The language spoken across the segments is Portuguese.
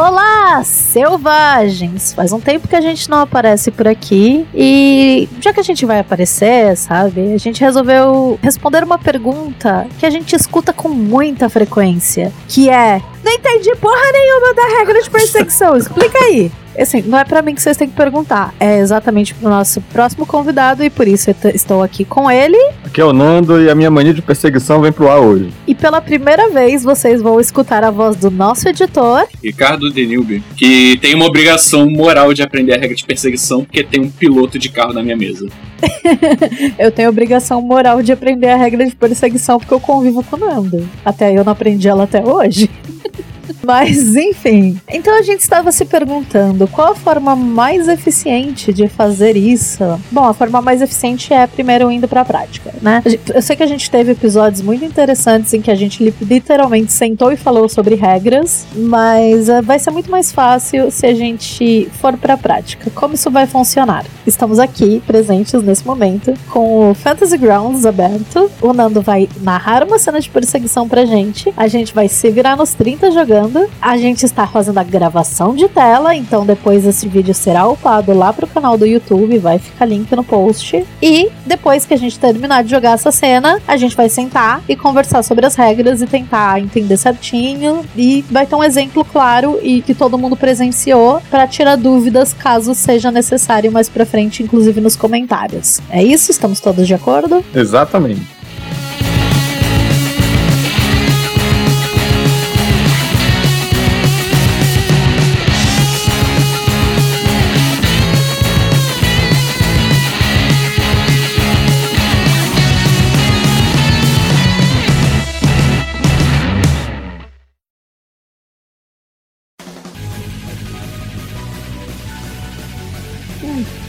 Olá, selvagens! Faz um tempo que a gente não aparece por aqui e já que a gente vai aparecer, sabe, a gente resolveu responder uma pergunta que a gente escuta com muita frequência, que é: Não entendi porra nenhuma da regra de perseguição, explica aí. Assim, não é para mim que vocês têm que perguntar, é exatamente pro nosso próximo convidado e por isso eu estou aqui com ele. Aqui é o Nando e a minha mania de perseguição vem pro ar hoje. E pela primeira vez vocês vão escutar a voz do nosso editor, Ricardo Denilbe, que tem uma obrigação moral de aprender a regra de perseguição porque tem um piloto de carro na minha mesa. eu tenho obrigação moral de aprender a regra de perseguição porque eu convivo com o Nando. Até aí eu não aprendi ela até hoje. Mas, enfim. Então a gente estava se perguntando qual a forma mais eficiente de fazer isso. Bom, a forma mais eficiente é primeiro indo para a prática, né? Eu sei que a gente teve episódios muito interessantes em que a gente literalmente sentou e falou sobre regras, mas uh, vai ser muito mais fácil se a gente for para a prática. Como isso vai funcionar? Estamos aqui presentes nesse momento com o Fantasy Grounds aberto. O Nando vai narrar uma cena de perseguição pra gente. A gente vai se virar nos 30 jogando. A gente está fazendo a gravação de tela, então depois esse vídeo será upado lá pro canal do YouTube, vai ficar link no post. E depois que a gente terminar de jogar essa cena, a gente vai sentar e conversar sobre as regras e tentar entender certinho. E vai ter um exemplo claro e que todo mundo presenciou para tirar dúvidas caso seja necessário mais pra frente, inclusive nos comentários. É isso? Estamos todos de acordo? Exatamente.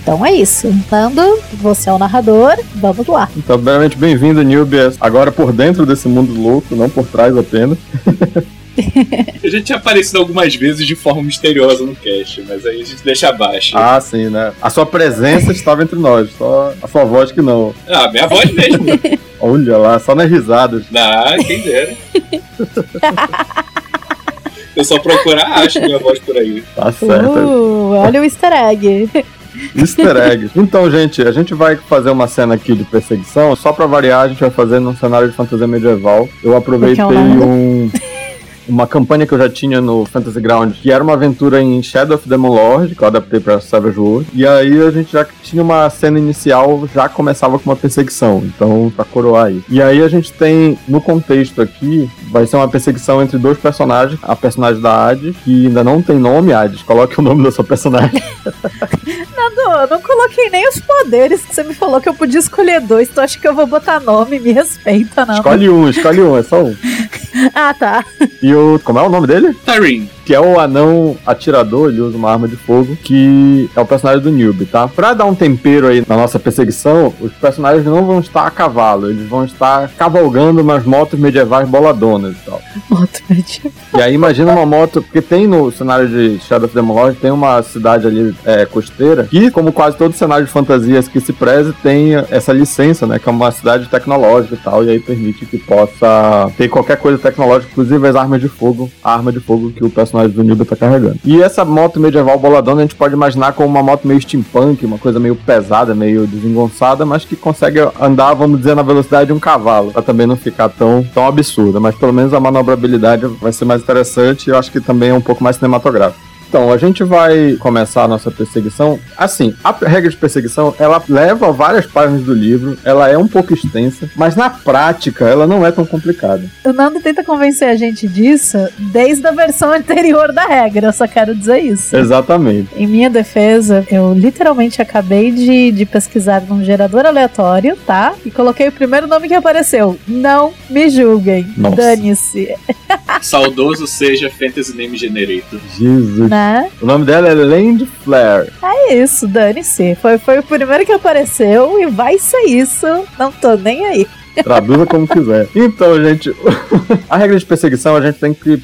Então é isso. Nando, você é o narrador, vamos lá. Então, primeiramente, bem-vindo, Newbies. Agora por dentro desse mundo louco, não por trás apenas. a gente tinha aparecido algumas vezes de forma misteriosa no cast, mas aí a gente deixa abaixo. Ah, sim, né? A sua presença estava entre nós, só a sua voz que não. Ah, minha voz mesmo. Olha lá, só nas risadas. Ah, quem dera. Eu só procurar, acho minha voz por aí. Tá certo. Uh, olha o easter egg. Easter egg. Então, gente, a gente vai fazer uma cena aqui de perseguição. Só pra variar, a gente vai fazer num cenário de fantasia medieval. Eu aproveitei um uma campanha que eu já tinha no Fantasy Ground, que era uma aventura em Shadow of Demon Lord, que eu adaptei pra Savage World. E aí a gente já tinha uma cena inicial, já começava com uma perseguição. Então, pra coroar aí. E aí a gente tem, no contexto aqui, vai ser uma perseguição entre dois personagens. A personagem da Hades, que ainda não tem nome, Hades. Coloque o nome da sua personagem. Nando, eu não coloquei nem os poderes que você me falou que eu podia escolher dois. Tu acha que eu vou botar nome? Me respeita, não. Escolhe um, escolhe um, é só um. ah, tá. E o. Como é o nome dele? Tyreen. Que é o anão atirador, ele usa uma arma de fogo, que é o personagem do Newbie, tá? Pra dar um tempero aí na nossa perseguição, os personagens não vão estar a cavalo, eles vão estar cavalgando umas motos medievais boladonas e tal. Moto medieval. E aí imagina uma moto, porque tem no cenário de Shadow of the Lord, tem uma cidade ali é, costeira, que, como quase todo cenário de fantasias que se preze, tem essa licença, né? Que é uma cidade tecnológica e tal, e aí permite que possa ter qualquer coisa tecnológica, inclusive as armas de fogo, a arma de fogo que o personagem do Nilba tá carregando. E essa moto medieval boladona a gente pode imaginar como uma moto meio steampunk, uma coisa meio pesada, meio desengonçada, mas que consegue andar, vamos dizer, na velocidade de um cavalo, pra também não ficar tão, tão absurda. Mas pelo menos a manobrabilidade vai ser mais interessante e eu acho que também é um pouco mais cinematográfico. Então, a gente vai começar a nossa perseguição. Assim, a regra de perseguição, ela leva várias páginas do livro, ela é um pouco extensa, mas na prática ela não é tão complicada. O Nando tenta convencer a gente disso desde a versão anterior da regra, eu só quero dizer isso. Exatamente. Em minha defesa, eu literalmente acabei de, de pesquisar num gerador aleatório, tá? E coloquei o primeiro nome que apareceu. Não me julguem. Dane-se. Saudoso seja Fantasy Name Generator. Jesus. Né? O nome dela é Land Flare. É isso, dane-se. Foi, foi o primeiro que apareceu e vai ser isso. Não tô nem aí. Traduza como quiser. Então, gente, a regra de perseguição a gente tem que.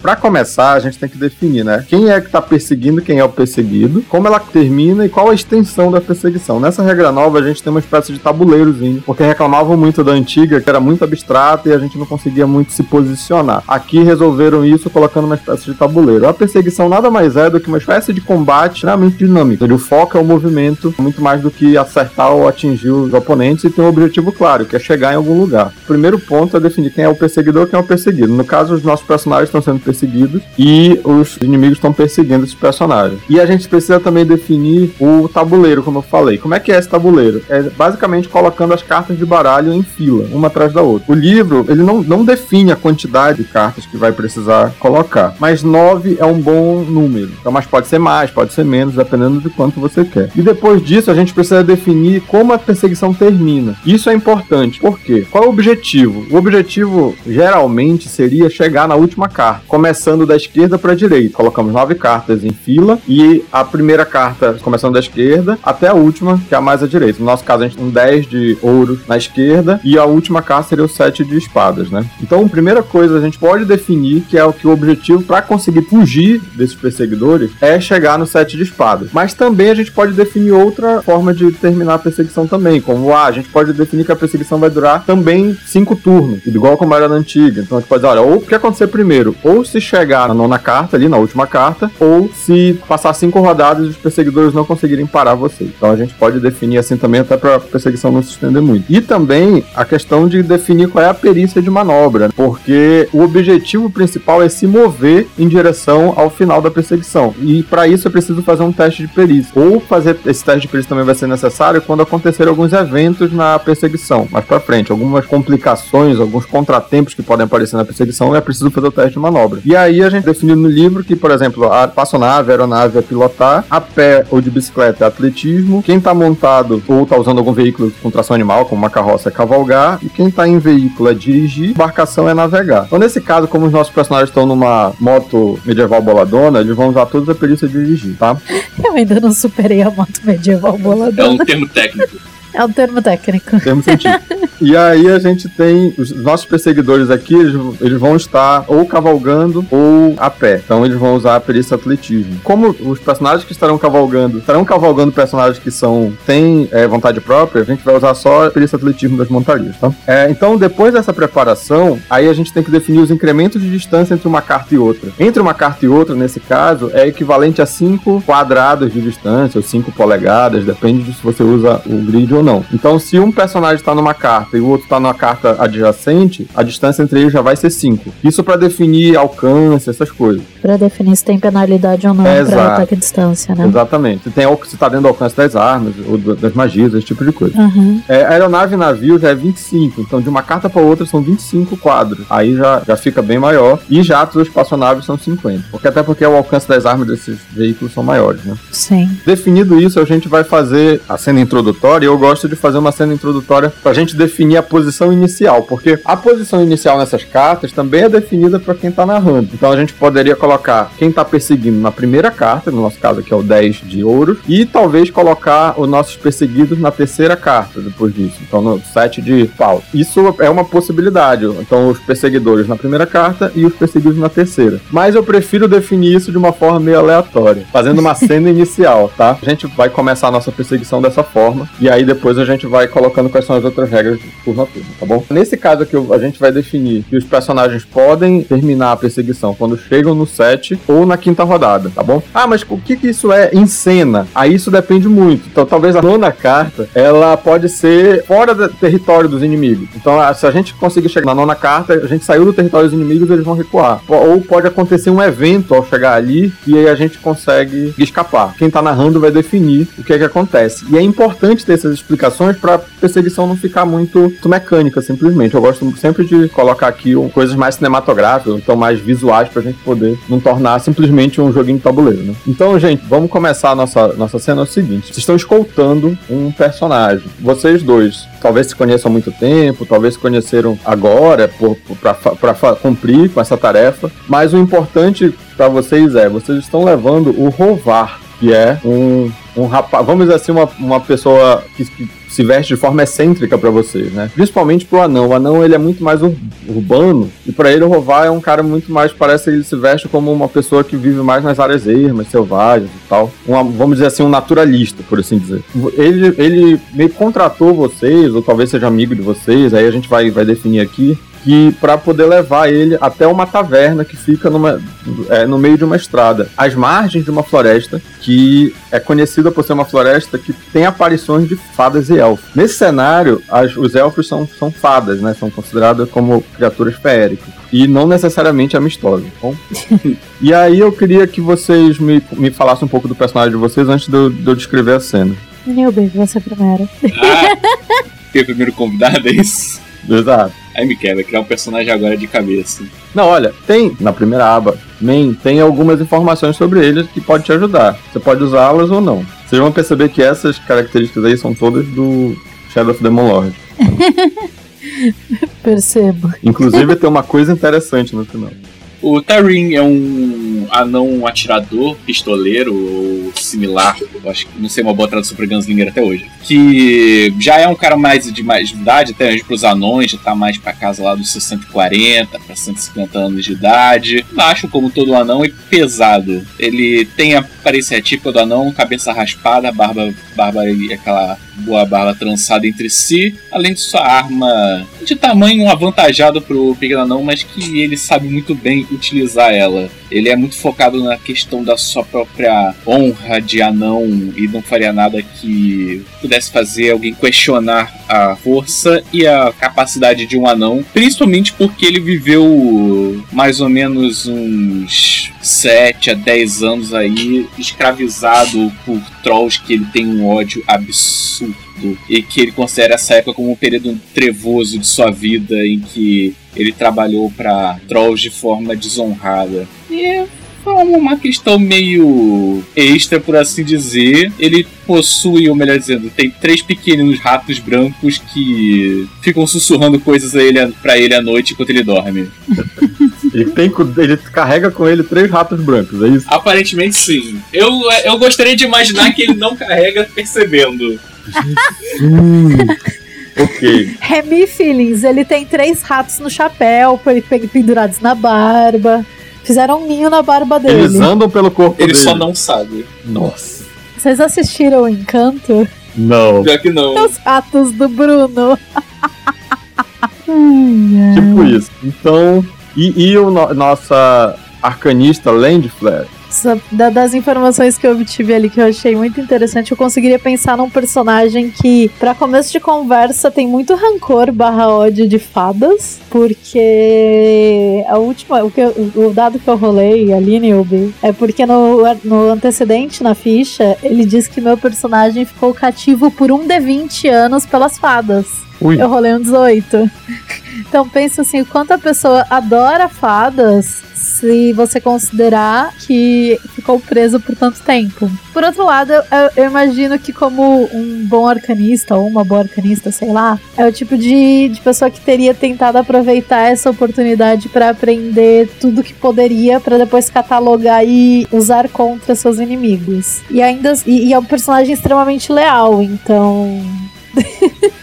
Pra começar, a gente tem que definir, né? Quem é que tá perseguindo, quem é o perseguido, como ela termina e qual a extensão da perseguição. Nessa regra nova, a gente tem uma espécie de tabuleirozinho, porque reclamavam muito da antiga, que era muito abstrata e a gente não conseguia muito se posicionar. Aqui resolveram isso colocando uma espécie de tabuleiro. A perseguição nada mais é do que uma espécie de combate extremamente dinâmico, o foco é o movimento muito mais do que acertar ou atingir os oponentes e tem um objetivo claro, que é chegar em algum lugar. O primeiro ponto é definir quem é o perseguidor e quem é o perseguido. No caso, os nossos personagens estão sendo perseguidos e os inimigos estão perseguindo esses personagens. E a gente precisa também definir o tabuleiro, como eu falei. Como é que é esse tabuleiro? É basicamente colocando as cartas de baralho em fila, uma atrás da outra. O livro, ele não, não define a quantidade de cartas que vai precisar colocar, mas nove é um bom número. Então, mas pode ser mais, pode ser menos, dependendo de quanto você quer. E depois disso, a gente precisa definir como a perseguição termina. Isso é importante. Por quê? Qual é o objetivo? O objetivo geralmente seria chegar na última carta, começando da esquerda para a direita. Colocamos nove cartas em fila e a primeira carta começando da esquerda até a última, que é a mais à direita. No nosso caso, a gente tem um 10 de ouro na esquerda e a última carta seria o 7 de espadas, né? Então, a primeira coisa a gente pode definir que é o que o objetivo para conseguir fugir desses perseguidores é chegar no 7 de espadas. Mas também a gente pode definir outra forma de terminar a perseguição também, como ah, a gente pode definir que a perseguição vai durar também cinco turnos, igual como era na antiga. Então dizer, olha, ou o que acontecer primeiro, ou se chegar na nona carta ali, na última carta, ou se passar cinco rodadas e os perseguidores não conseguirem parar você. Então a gente pode definir assim também até para a perseguição não se estender muito. E também a questão de definir qual é a perícia de manobra, porque o objetivo principal é se mover em direção ao final da perseguição. E para isso é preciso fazer um teste de perícia. Ou fazer esse teste de perícia também vai ser necessário quando acontecer alguns eventos na perseguição, mais para frente, algumas complicações, alguns contratempos que podem aparecer na perseguição, é preciso fazer o teste de manobra. E aí a gente definiu no livro que, por exemplo, a espaçonave, a aeronave é pilotar, a pé ou de bicicleta é atletismo, quem tá montado ou tá usando algum veículo com tração animal, como uma carroça, é cavalgar, e quem tá em veículo é dirigir, embarcação é navegar. Então, nesse caso, como os nossos personagens estão numa moto medieval boladona, eles vão usar toda a perícia de dirigir, tá? Eu ainda não superei a moto medieval boladona. É um termo técnico. É um termo técnico. Termo científico. e aí a gente tem os nossos perseguidores aqui, eles, vão estar ou cavalgando ou a pé. Então eles vão usar a perícia atletismo. Como os personagens que estarão cavalgando, estarão cavalgando personagens que são têm é, vontade própria, a gente vai usar só a perícia atletismo das montarias, tá? É, então depois dessa preparação, aí a gente tem que definir os incrementos de distância entre uma carta e outra. Entre uma carta e outra, nesse caso, é equivalente a 5 quadrados de distância, ou 5 polegadas, depende de se você usa o grid ou não. Então, se um personagem está numa carta e o outro está numa carta adjacente, a distância entre eles já vai ser 5. Isso para definir alcance, essas coisas. Para definir se tem penalidade ou não É, para ataque à distância, né? Exatamente. Se, tem, se tá dentro do alcance das armas, ou das magias, esse tipo de coisa. Uhum. É, aeronave e navio já é 25, então de uma carta para outra são 25 quadros. Aí já, já fica bem maior. E jatos ou espaçonaves são 50. Porque até porque o alcance das armas desses veículos são maiores, né? Sim. Definido isso, a gente vai fazer a cena introdutória. E eu gosto de fazer uma cena introdutória pra gente definir a posição inicial, porque a posição inicial nessas cartas também é definida para quem tá narrando. Então a gente poderia colocar quem tá perseguindo na primeira carta, no nosso caso aqui é o 10 de ouro, e talvez colocar os nossos perseguidos na terceira carta depois disso. Então no 7 de pau. Isso é uma possibilidade. Então os perseguidores na primeira carta e os perseguidos na terceira. Mas eu prefiro definir isso de uma forma meio aleatória, fazendo uma cena inicial, tá? A gente vai começar a nossa perseguição dessa forma e aí depois a gente vai colocando quais são as outras regras turno a turno, tá bom? Nesse caso aqui a gente vai definir que os personagens podem terminar a perseguição quando chegam no 7 ou na quinta rodada, tá bom? Ah, mas o que que isso é em cena? Aí isso depende muito. Então talvez a nona carta, ela pode ser fora do território dos inimigos. Então ah, se a gente conseguir chegar na nona carta, a gente saiu do território dos inimigos, eles vão recuar. Ou pode acontecer um evento ao chegar ali e aí a gente consegue escapar. Quem tá narrando vai definir o que é que acontece. E é importante ter essas explicações pra perseguição não ficar muito, muito mecânica, simplesmente. Eu gosto sempre de colocar aqui coisas mais cinematográficas, então mais visuais pra gente poder não tornar simplesmente um joguinho de tabuleiro, né? Então, gente, vamos começar a nossa, nossa cena é o seguinte. Vocês estão escoltando um personagem. Vocês dois talvez se conheçam há muito tempo, talvez se conheceram agora fa- cumprir com essa tarefa. Mas o importante pra vocês é, vocês estão levando o Rovar, que é um um rapaz, vamos dizer assim, uma, uma pessoa que, que se veste de forma excêntrica para vocês, né? Principalmente pro anão. O anão ele é muito mais ur urbano e para ele o Rovar é um cara muito mais parece que ele se veste como uma pessoa que vive mais nas áreas ermas, selvagens e tal. Uma, vamos dizer assim, um naturalista, por assim dizer. Ele ele meio contratou vocês ou talvez seja amigo de vocês, aí a gente vai vai definir aqui que para poder levar ele até uma taverna que fica numa, é, no meio de uma estrada, às margens de uma floresta que é conhecida por ser uma floresta que tem aparições de fadas e elfos. Nesse cenário, as, os elfos são, são fadas, né? São consideradas como criaturas feéricas e não necessariamente amistosas. Bom? e aí eu queria que vocês me, me falassem um pouco do personagem de vocês antes de eu, de eu descrever a cena. Nilby, você primeiro. Ah, que é o primeiro convidado, é isso? Exato. Aí me quebra, criar um personagem agora de cabeça. Não, olha, tem na primeira aba, main, tem algumas informações sobre ele que pode te ajudar. Você pode usá-las ou não. Vocês vão perceber que essas características aí são todas do Shadow of Demon Lord. Percebo. Inclusive tem uma coisa interessante no final. O Tarin é um anão atirador, pistoleiro ou similar. Eu acho que não sei uma boa tradução para Gunslinger até hoje. Que já é um cara mais de mais de idade, até para os anões, já tá mais para casa lá dos 140 para 150 anos de idade. Acho como todo anão e pesado. Ele tem a aparência típica do anão, cabeça raspada, barba, barba e aquela boa barba trançada entre si, além de sua arma de tamanho avantajado pro pequeno anão, mas que ele sabe muito bem utilizar ela. Ele é muito focado na questão da sua própria honra de anão e não faria nada que pudesse fazer alguém questionar a força e a capacidade de um anão, principalmente porque ele viveu mais ou menos uns 7 a 10 anos aí escravizado por trolls que ele tem um ódio absurdo e que ele considera essa época como um período trevoso de sua vida em que ele trabalhou para trolls de forma desonrada. E foi uma questão meio extra, por assim dizer. Ele possui, ou melhor dizendo, tem três pequenos ratos brancos que ficam sussurrando coisas a ele, pra ele à noite enquanto ele dorme. Ele, tem, ele carrega com ele três ratos brancos, é isso? Aparentemente sim. Eu, eu gostaria de imaginar que ele não carrega percebendo. Ok. Remy Feelings, ele tem três ratos no chapéu, pendurados na barba. Fizeram um ninho na barba dele. Eles andam pelo corpo Ele dele. só não sabe. Nossa. Vocês assistiram o Encanto? Não. Já que não. Os ratos do Bruno. Tipo isso. Então, e, e o no- nossa arcanista Land Flare? Sa- da- Das informações que eu obtive ali que eu achei muito interessante, eu conseguiria pensar num personagem que, pra começo de conversa, tem muito rancor barra ódio de fadas, porque a última, o, que eu- o dado que eu rolei ali, Nilby, é porque no, no antecedente, na ficha, ele diz que meu personagem ficou cativo por um de 20 anos pelas fadas. Ui. Eu rolei um 18. Então pensa assim, o quanto a pessoa adora fadas se você considerar que ficou preso por tanto tempo. Por outro lado, eu, eu imagino que como um bom arcanista ou uma boa arcanista, sei lá, é o tipo de, de pessoa que teria tentado aproveitar essa oportunidade para aprender tudo que poderia para depois catalogar e usar contra seus inimigos. E ainda e, e é um personagem extremamente leal, então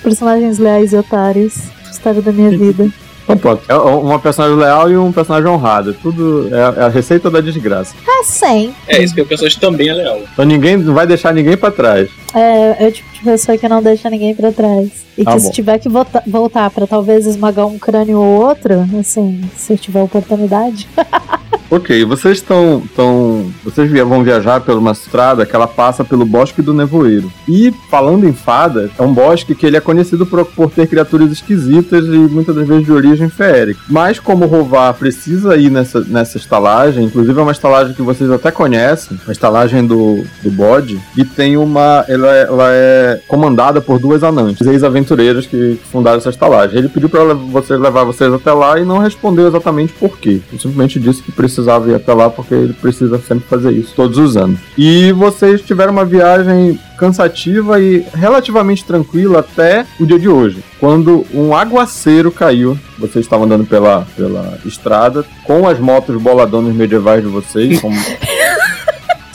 personagens leais e otários. História da minha vida. Então pronto. É uma personagem leal e um personagem honrado. Tudo é é a receita da desgraça. É sim. É, isso que o personagem também é leal. Então ninguém não vai deixar ninguém pra trás. É, é o tipo de pessoa que não deixa ninguém pra trás. E Tá que bom. se tiver que volta- voltar pra talvez esmagar um crânio ou outro, assim, se tiver oportunidade. Ok, vocês estão. Tão, vocês vão viajar por uma estrada que ela passa pelo Bosque do Nevoeiro. E, falando em fadas, é um bosque que ele é conhecido por, por ter criaturas esquisitas e muitas das vezes de origem feérica. Mas, como Rovar precisa ir nessa, nessa estalagem, inclusive é uma estalagem que vocês até conhecem, a estalagem do, do bode, e tem uma. Ela é, ela é comandada por duas anantes, ex-aventureiras que fundaram essa estalagem. Ele pediu para vocês levar vocês até lá e não respondeu exatamente por quê. Ele simplesmente disse que precisava ir até lá porque ele precisa sempre fazer isso todos os anos. E vocês tiveram uma viagem cansativa e relativamente tranquila até o dia de hoje, quando um aguaceiro caiu. Vocês estavam andando pela, pela estrada com as motos boladonas medievais de vocês, como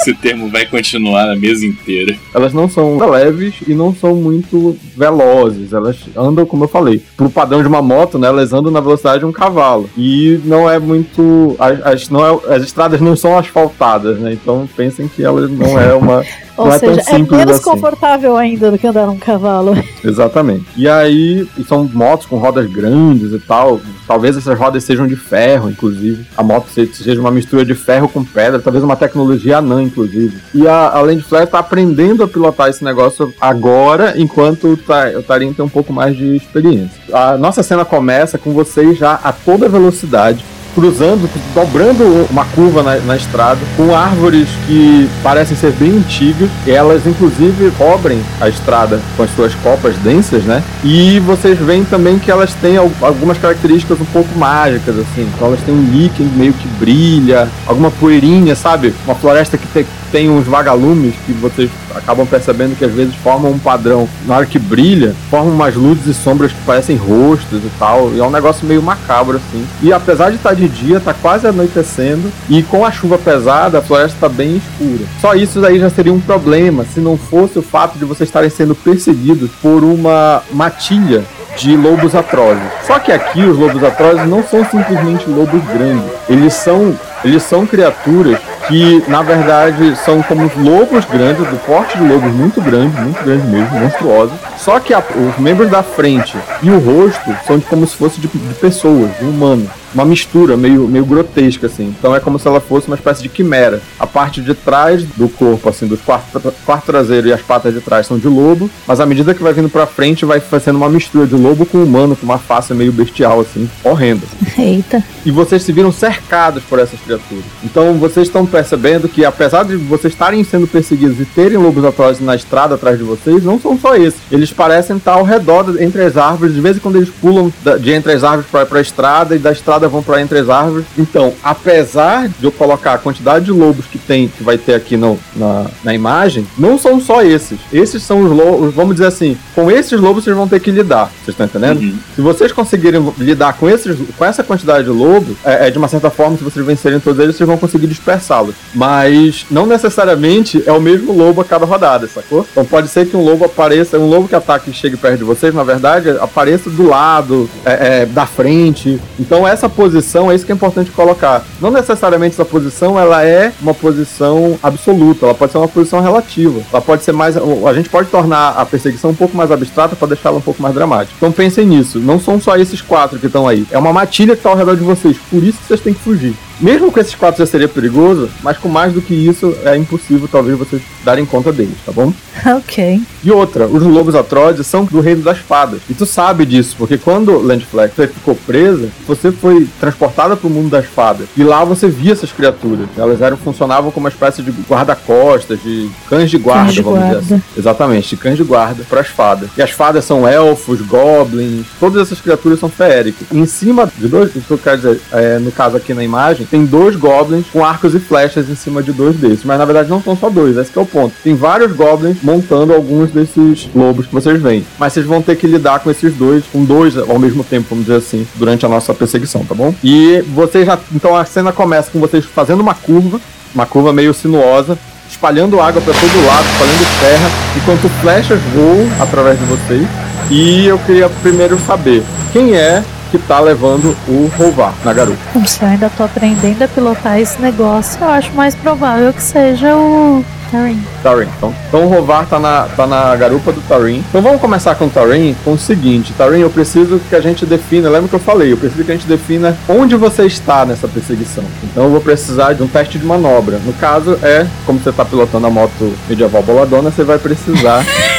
Esse termo vai continuar na mesa inteira. Elas não são leves e não são muito velozes. Elas andam, como eu falei, pro padrão de uma moto, né? Elas andam na velocidade de um cavalo. E não é muito. As, as não é, as estradas não são asfaltadas, né? Então pensem que elas não é uma. Ou não seja, é simples menos assim. confortável ainda do que andar num cavalo. Exatamente. E aí, são motos com rodas grandes e tal. Talvez essas rodas sejam de ferro, inclusive. A moto se- seja uma mistura de ferro com pedra, talvez uma tecnologia anã, inclusive. E a, a Land Flare tá aprendendo a pilotar esse negócio agora, enquanto o Tarim tem um pouco mais de experiência. A nossa cena começa com vocês já a toda velocidade cruzando, dobrando uma curva na, na estrada, com árvores que parecem ser bem antigas. Elas, inclusive, cobrem a estrada com as suas copas densas, né? E vocês veem também que elas têm al- algumas características um pouco mágicas, assim. Então, elas têm um líquido meio que brilha, alguma poeirinha, sabe? Uma floresta que tem, tem uns vagalumes que vocês acabam percebendo que às vezes formam um padrão. Na hora que brilha, formam umas luzes e sombras que parecem rostos e tal. E é um negócio meio macabro, assim. E apesar de estar de dia, tá quase anoitecendo. E com a chuva pesada, a floresta tá bem escura. Só isso aí já seria um problema se não fosse o fato de vocês estarem sendo perseguidos por uma matilha de lobos atrozes. Só que aqui os lobos atrozes não são simplesmente lobos grandes. Eles são, eles são criaturas que, na verdade, são como lobos grandes, do porte de lobos muito grandes, muito grandes mesmo, monstruosos. Só que a- os membros da frente e o rosto são de, como se fosse de, de pessoas, de humano. Uma mistura meio, meio grotesca, assim. Então é como se ela fosse uma espécie de quimera. A parte de trás do corpo, assim, dos quarto, quarto traseiro e as patas de trás são de lobo, mas à medida que vai vindo pra frente, vai fazendo uma mistura de lobo com humano, com uma face meio bestial, assim, horrenda. Eita. E vocês se viram cercados por essas criaturas. Então vocês estão percebendo que, apesar de vocês estarem sendo perseguidos e terem lobos atrozes na estrada atrás de vocês, não são só esses. Eles parecem estar ao redor, entre as árvores. De vez em quando eles pulam de entre as árvores para a estrada e da estrada vão para entre as árvores. Então, apesar de eu colocar a quantidade de lobos que tem, que vai ter aqui no, na, na imagem, não são só esses. Esses são os lobos, vamos dizer assim, com esses lobos vocês vão ter que lidar. Vocês estão entendendo? Uhum. Se vocês conseguirem lidar com, esses, com essa quantidade de lobos, é, é, de uma certa forma, se vocês vencerem todos eles, vocês vão conseguir dispersá-los. Mas não necessariamente é o mesmo lobo a cada rodada, sacou? Então pode ser que um lobo apareça, um lobo que ataque e chegue perto de vocês, na verdade, apareça do lado, é, é, da frente. Então essa posição é isso que é importante colocar. Não necessariamente essa posição ela é uma posição absoluta, ela pode ser uma posição relativa. Ela pode ser mais. A gente pode tornar a perseguição um pouco mais abstrata para deixá-la um pouco mais dramática. Então pensem nisso. Não são só esses quatro que estão aí. É uma matilha que está ao redor de vocês. Por isso que vocês têm que fugir. Mesmo com esses quatro já seria perigoso, mas com mais do que isso é impossível talvez vocês darem conta deles, tá bom? Ok. E outra, os lobos atrozes são do reino das fadas. E tu sabe disso, porque quando Landfleck você ficou presa, você foi transportada para o mundo das fadas. E lá você via essas criaturas. Elas eram funcionavam como uma espécie de guarda-costas, de cães de guarda, Cães de vamos guarda. dizer assim. Exatamente, de cães de guarda para as fadas. E as fadas são elfos, goblins, todas essas criaturas são feéricas. E em cima de dois, que eu quero dizer, é, no caso aqui na imagem, tem dois goblins com arcos e flechas em cima de dois desses. Mas na verdade não são só dois, esse é o ponto. Tem vários goblins montando alguns desses lobos que vocês veem. Mas vocês vão ter que lidar com esses dois, com dois ao mesmo tempo, vamos dizer assim, durante a nossa perseguição, tá bom? E vocês já. Então a cena começa com vocês fazendo uma curva, uma curva meio sinuosa, espalhando água para todo lado, espalhando terra, enquanto flechas voam através de vocês. E eu queria primeiro saber quem é que tá levando o Rovar na garupa. Como se eu ainda tô aprendendo a pilotar esse negócio, eu acho mais provável que seja o Tarim. Tarim. Então, então o Rovar tá na, tá na garupa do Tarim. Então vamos começar com o Tarim com o seguinte: Tarim, eu preciso que a gente defina, lembra que eu falei, eu preciso que a gente defina onde você está nessa perseguição. Então eu vou precisar de um teste de manobra. No caso, é, como você tá pilotando a moto medieval boladona, você vai precisar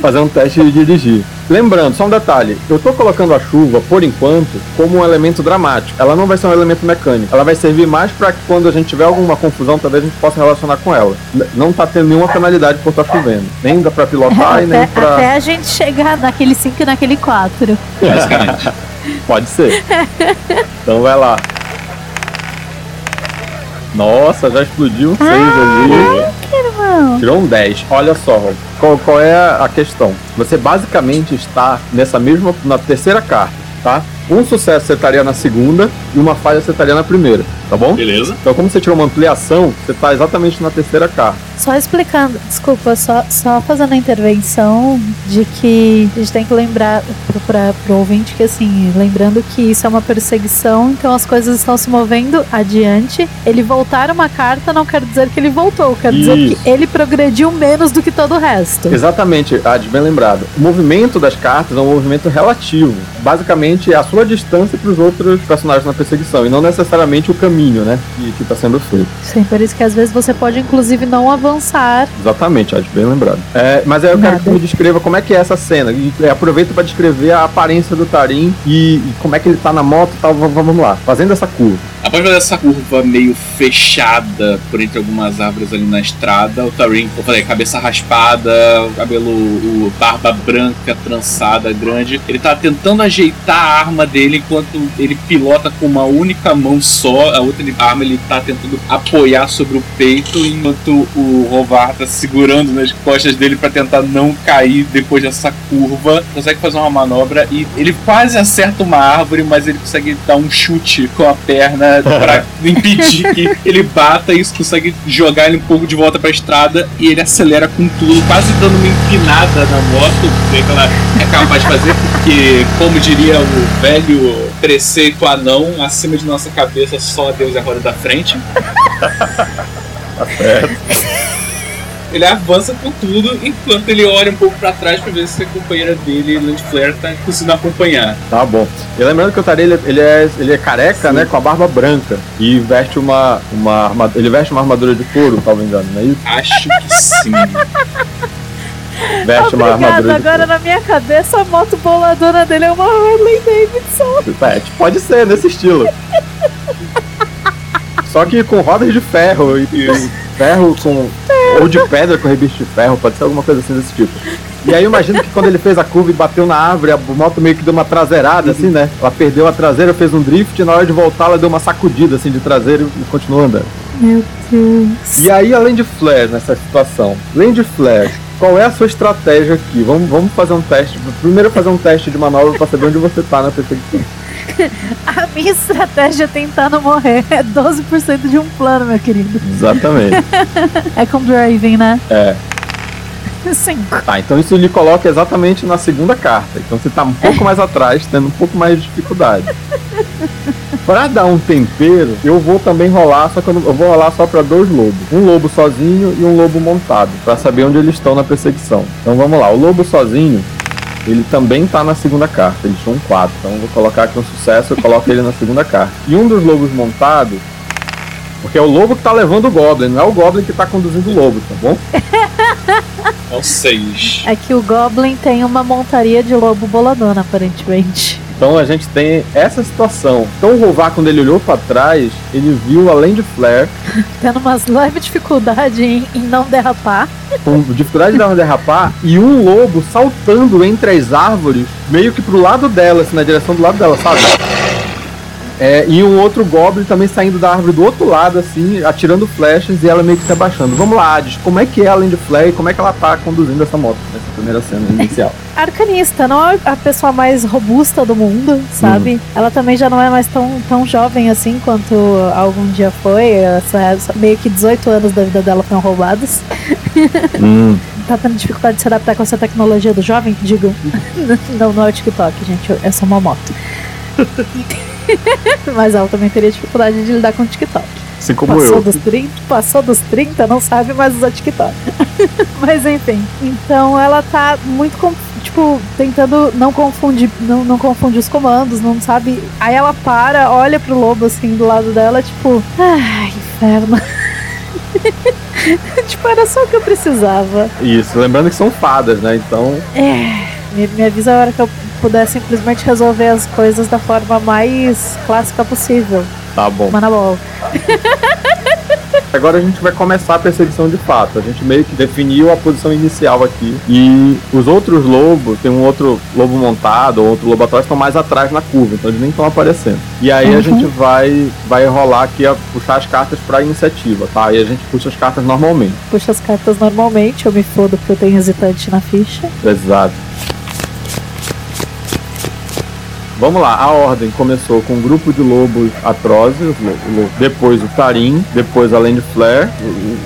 fazer um teste de dirigir. Lembrando, só um detalhe, eu tô colocando a chuva, por enquanto, como um elemento dramático. Ela não vai ser um elemento mecânico. Ela vai servir mais para que quando a gente tiver alguma confusão, talvez a gente possa relacionar com ela. Não tá tendo nenhuma penalidade por estar chovendo. Nem dá pra pilotar e nem Até, pra. até a gente chegar naquele 5 e naquele 4. Basicamente. Pode ser. Então vai lá. Nossa, já explodiu um 6 ali. Irmão. Tirou um 10. Olha só, qual, qual é a questão? Você basicamente está nessa mesma, na terceira carta, tá? Um sucesso você estaria na segunda e uma falha você estaria na primeira, tá bom? Beleza. Então, como você tirou uma ampliação, você tá exatamente na terceira carta. Só explicando, desculpa, só, só fazendo a intervenção de que a gente tem que lembrar para o ouvinte que, assim, lembrando que isso é uma perseguição, então as coisas estão se movendo adiante. Ele voltar uma carta não quer dizer que ele voltou, quer dizer Isso. que ele progrediu menos do que todo o resto. Exatamente, Adi, bem lembrado. O movimento das cartas é um movimento relativo. Basicamente, é a sua distância para os outros personagens na perseguição, e não necessariamente o caminho, né? Que está sendo feito. Sim, por isso que às vezes você pode, inclusive, não avançar. Exatamente, Adi, bem lembrado. É, mas aí eu quero Nada. que me descreva como é que é essa cena. E é, aproveito para descrever a aparência do Tarim e, e como é que ele tá na moto e tal. V- Vamos lá, fazendo essa curva. Após fazer essa curva meio fechada por entre algumas árvores ali na estrada, o Tarim, eu falei, cabeça raspada, o cabelo, o barba branca, trançada, grande. Ele tá tentando ajeitar a arma dele enquanto ele pilota com uma única mão só, a outra arma ele tá tentando apoiar sobre o peito, enquanto o Rovar tá segurando nas costas dele para tentar não cair depois dessa curva. Consegue fazer uma manobra e ele quase acerta uma árvore, mas ele consegue dar um chute com a perna para impedir que ele bata e isso consegue jogar ele um pouco de volta pra estrada e ele acelera com tudo, quase dando uma empinada na moto, que ela é capaz de fazer, porque, como diria o velho preceito anão, acima de nossa cabeça só Deus é a roda da frente. Tá. Ele avança com tudo enquanto ele olha um pouco pra trás pra ver se a companheira dele, Land Flare, tá conseguindo acompanhar. Tá bom. E lembrando que o Tarim, ele, ele é, ele é careca, né? Com a barba branca. E veste uma, uma armadura. Ele veste uma armadura de couro, talvez não é isso? Acho que sim. Veste uma Obrigada, armadura de agora na minha cabeça a moto boladona dele é uma Harley Davidson. É, pode ser, nesse estilo. Só que com rodas de ferro e, e ferro com. Ou de pedra com rebicho de ferro, pode ser alguma coisa assim desse tipo. E aí eu imagino que quando ele fez a curva e bateu na árvore, a moto meio que deu uma traseirada, assim, né? Ela perdeu a traseira, fez um drift, e na hora de voltar ela deu uma sacudida assim de traseira e continuou andando. Meu Deus. E aí, além de Flare nessa situação, além de Flare, qual é a sua estratégia aqui? Vamos, vamos fazer um teste. Primeiro fazer um teste de manobra pra saber onde você tá na perseguição. A minha estratégia é tentar não morrer. É 12% de um plano, meu querido. Exatamente. É com driving, né? É. Sim. Tá, então isso lhe coloca exatamente na segunda carta. Então você tá um pouco mais atrás, tendo um pouco mais de dificuldade. Pra dar um tempero, eu vou também rolar, só que eu, vou rolar só pra dois lobos. Um lobo sozinho e um lobo montado, Pra saber onde eles estão na perseguição. Então vamos lá, o lobo sozinho, ele também tá na segunda carta, ele tinha um 4. Então eu vou colocar aqui um sucesso, eu coloco ele na segunda carta. E um dos lobos montados, porque é o lobo que tá levando o Goblin, não é o Goblin que tá conduzindo o lobo, tá bom? É o 6. É que o Goblin tem uma montaria de lobo boladona, aparentemente. Então a gente tem essa situação. Então o Rovar, quando ele olhou pra trás, ele viu, além de Flare, Tendo umas leve dificuldade em, em não derrapar. com dificuldade de uma derrapar, e um lobo saltando entre as árvores, meio que pro lado dela, assim, na direção do lado dela, sabe? É, e um outro Goblin também saindo da árvore do outro lado, assim, atirando flechas e ela meio que se abaixando. Vamos lá, Hades, como é que é além de Flare e como é que ela tá conduzindo essa moto nessa primeira cena inicial? Arcanista, não é a pessoa mais robusta do mundo, sabe? Ela também já não é mais tão, tão jovem assim quanto algum dia foi. Essa, meio que 18 anos da vida dela foram roubados. hum. Tá tendo dificuldade de se adaptar com essa tecnologia do jovem? Digo, não, não é o TikTok, gente, é só uma moto. Mas ela também teria dificuldade de lidar com o TikTok. Assim como Passou eu. dos 30, passou dos 30, não sabe mais usar TikTok. Mas enfim. Então ela tá muito tipo tentando não confundir, não, não confundir os comandos, não sabe. Aí ela para, olha pro lobo assim do lado dela, tipo, ai, inferno. tipo, era só o que eu precisava. Isso, lembrando que são fadas, né? Então, É, me, me avisa a hora que eu puder simplesmente resolver as coisas da forma mais clássica possível. tá bom. Manabol. Agora a gente vai começar a perseguição de fato. A gente meio que definiu a posição inicial aqui. E os outros lobos, tem um outro lobo montado, ou outro lobo atrás, estão mais atrás na curva, então eles nem estão aparecendo. E aí a Uhum. gente vai, vai rolar aqui a puxar as cartas pra iniciativa, tá? E a gente puxa as cartas normalmente. Puxa as cartas normalmente, eu me fodo porque eu tenho hesitante na ficha. Exato. Vamos lá, a ordem começou com um grupo de lobos atrozes, depois o Tarim, depois a Land Flare,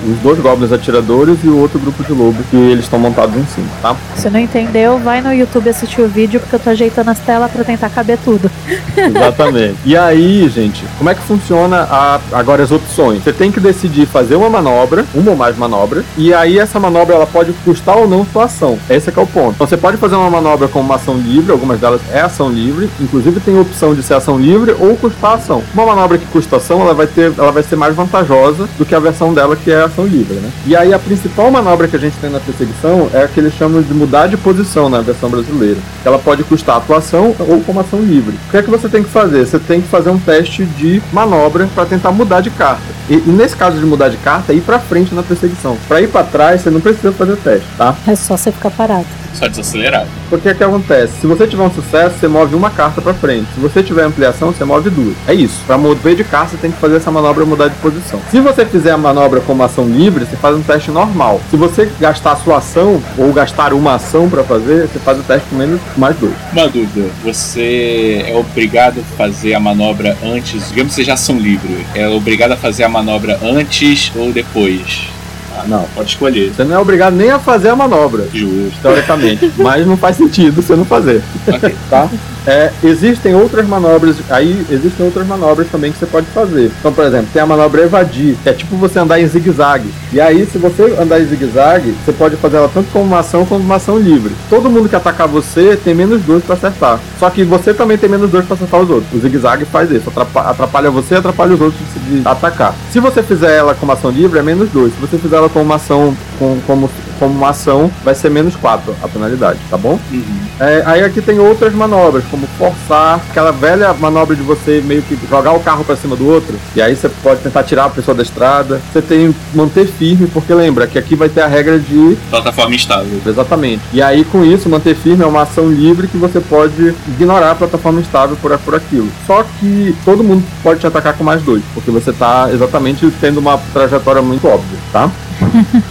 os dois goblins atiradores e o outro grupo de lobos que eles estão montados em cima, tá? Se não entendeu, vai no YouTube assistir o vídeo porque eu tô ajeitando as telas pra tentar caber tudo. Exatamente. e aí, gente, como é que funciona a, agora as opções? Você tem que decidir fazer uma manobra, uma ou mais manobras, e aí essa manobra ela pode custar ou não sua ação. Esse é que é o ponto. Então você pode fazer uma manobra com uma ação livre, algumas delas é ação livre, inclusive tem a opção de ser ação livre ou custar ação. Uma manobra que custa ação, ela vai ter, ela vai ser mais vantajosa do que a versão dela que é ação livre, né? E aí a principal manobra que a gente tem na perseguição é a que eles chamam de mudar de posição na versão brasileira. Ela pode custar atuação ou como ação livre. O que é que você tem que fazer? Você tem que fazer um teste de manobra para tentar mudar de carta. E, e, nesse caso de mudar de carta, é ir para frente na perseguição. Para ir para trás, você não precisa fazer teste, tá? É só você ficar parado. Só desacelerar. Porque o que acontece? Se você tiver um sucesso, você move uma carta para frente. Se você tiver ampliação, você move duas. É isso. Para mover de carta, você tem que fazer essa manobra mudar de posição. Se você fizer a manobra como ação livre, você faz um teste normal. Se você gastar a sua ação ou gastar uma ação para fazer, você faz o teste com menos mais dois. Uma dúvida: você é obrigado a fazer a manobra antes? Digamos que seja ação livre. É obrigado a fazer a manobra antes ou depois? Ah, não, pode escolher. Você não é obrigado nem a fazer a manobra. Justo. Teoricamente. mas não faz sentido você não fazer. Okay. tá? É, existem outras manobras, aí existem outras manobras também que você pode fazer. Então, por exemplo, tem a manobra evadir, que é tipo você andar em zigue-zague. E aí, se você andar em zigue-zague, você pode fazer ela tanto como uma ação como uma ação livre. Todo mundo que atacar você tem menos dois para acertar. Só que você também tem menos dois para acertar os outros. O zigue-zague faz isso, atrapalha você atrapalha os outros de atacar. Se você fizer ela como ação livre, é menos dois. Se você fizer ela como uma ação com, como, como uma ação, vai ser menos quatro a penalidade, tá bom? Uhum. É, aí aqui tem outras manobras como forçar, aquela velha manobra de você meio que jogar o carro para cima do outro, e aí você pode tentar tirar a pessoa da estrada. Você tem manter firme, porque lembra que aqui vai ter a regra de plataforma instável. Exatamente. E aí com isso, manter firme é uma ação livre que você pode ignorar a plataforma instável por, por aquilo. Só que todo mundo pode te atacar com mais dois, porque você tá exatamente tendo uma trajetória muito óbvia, tá?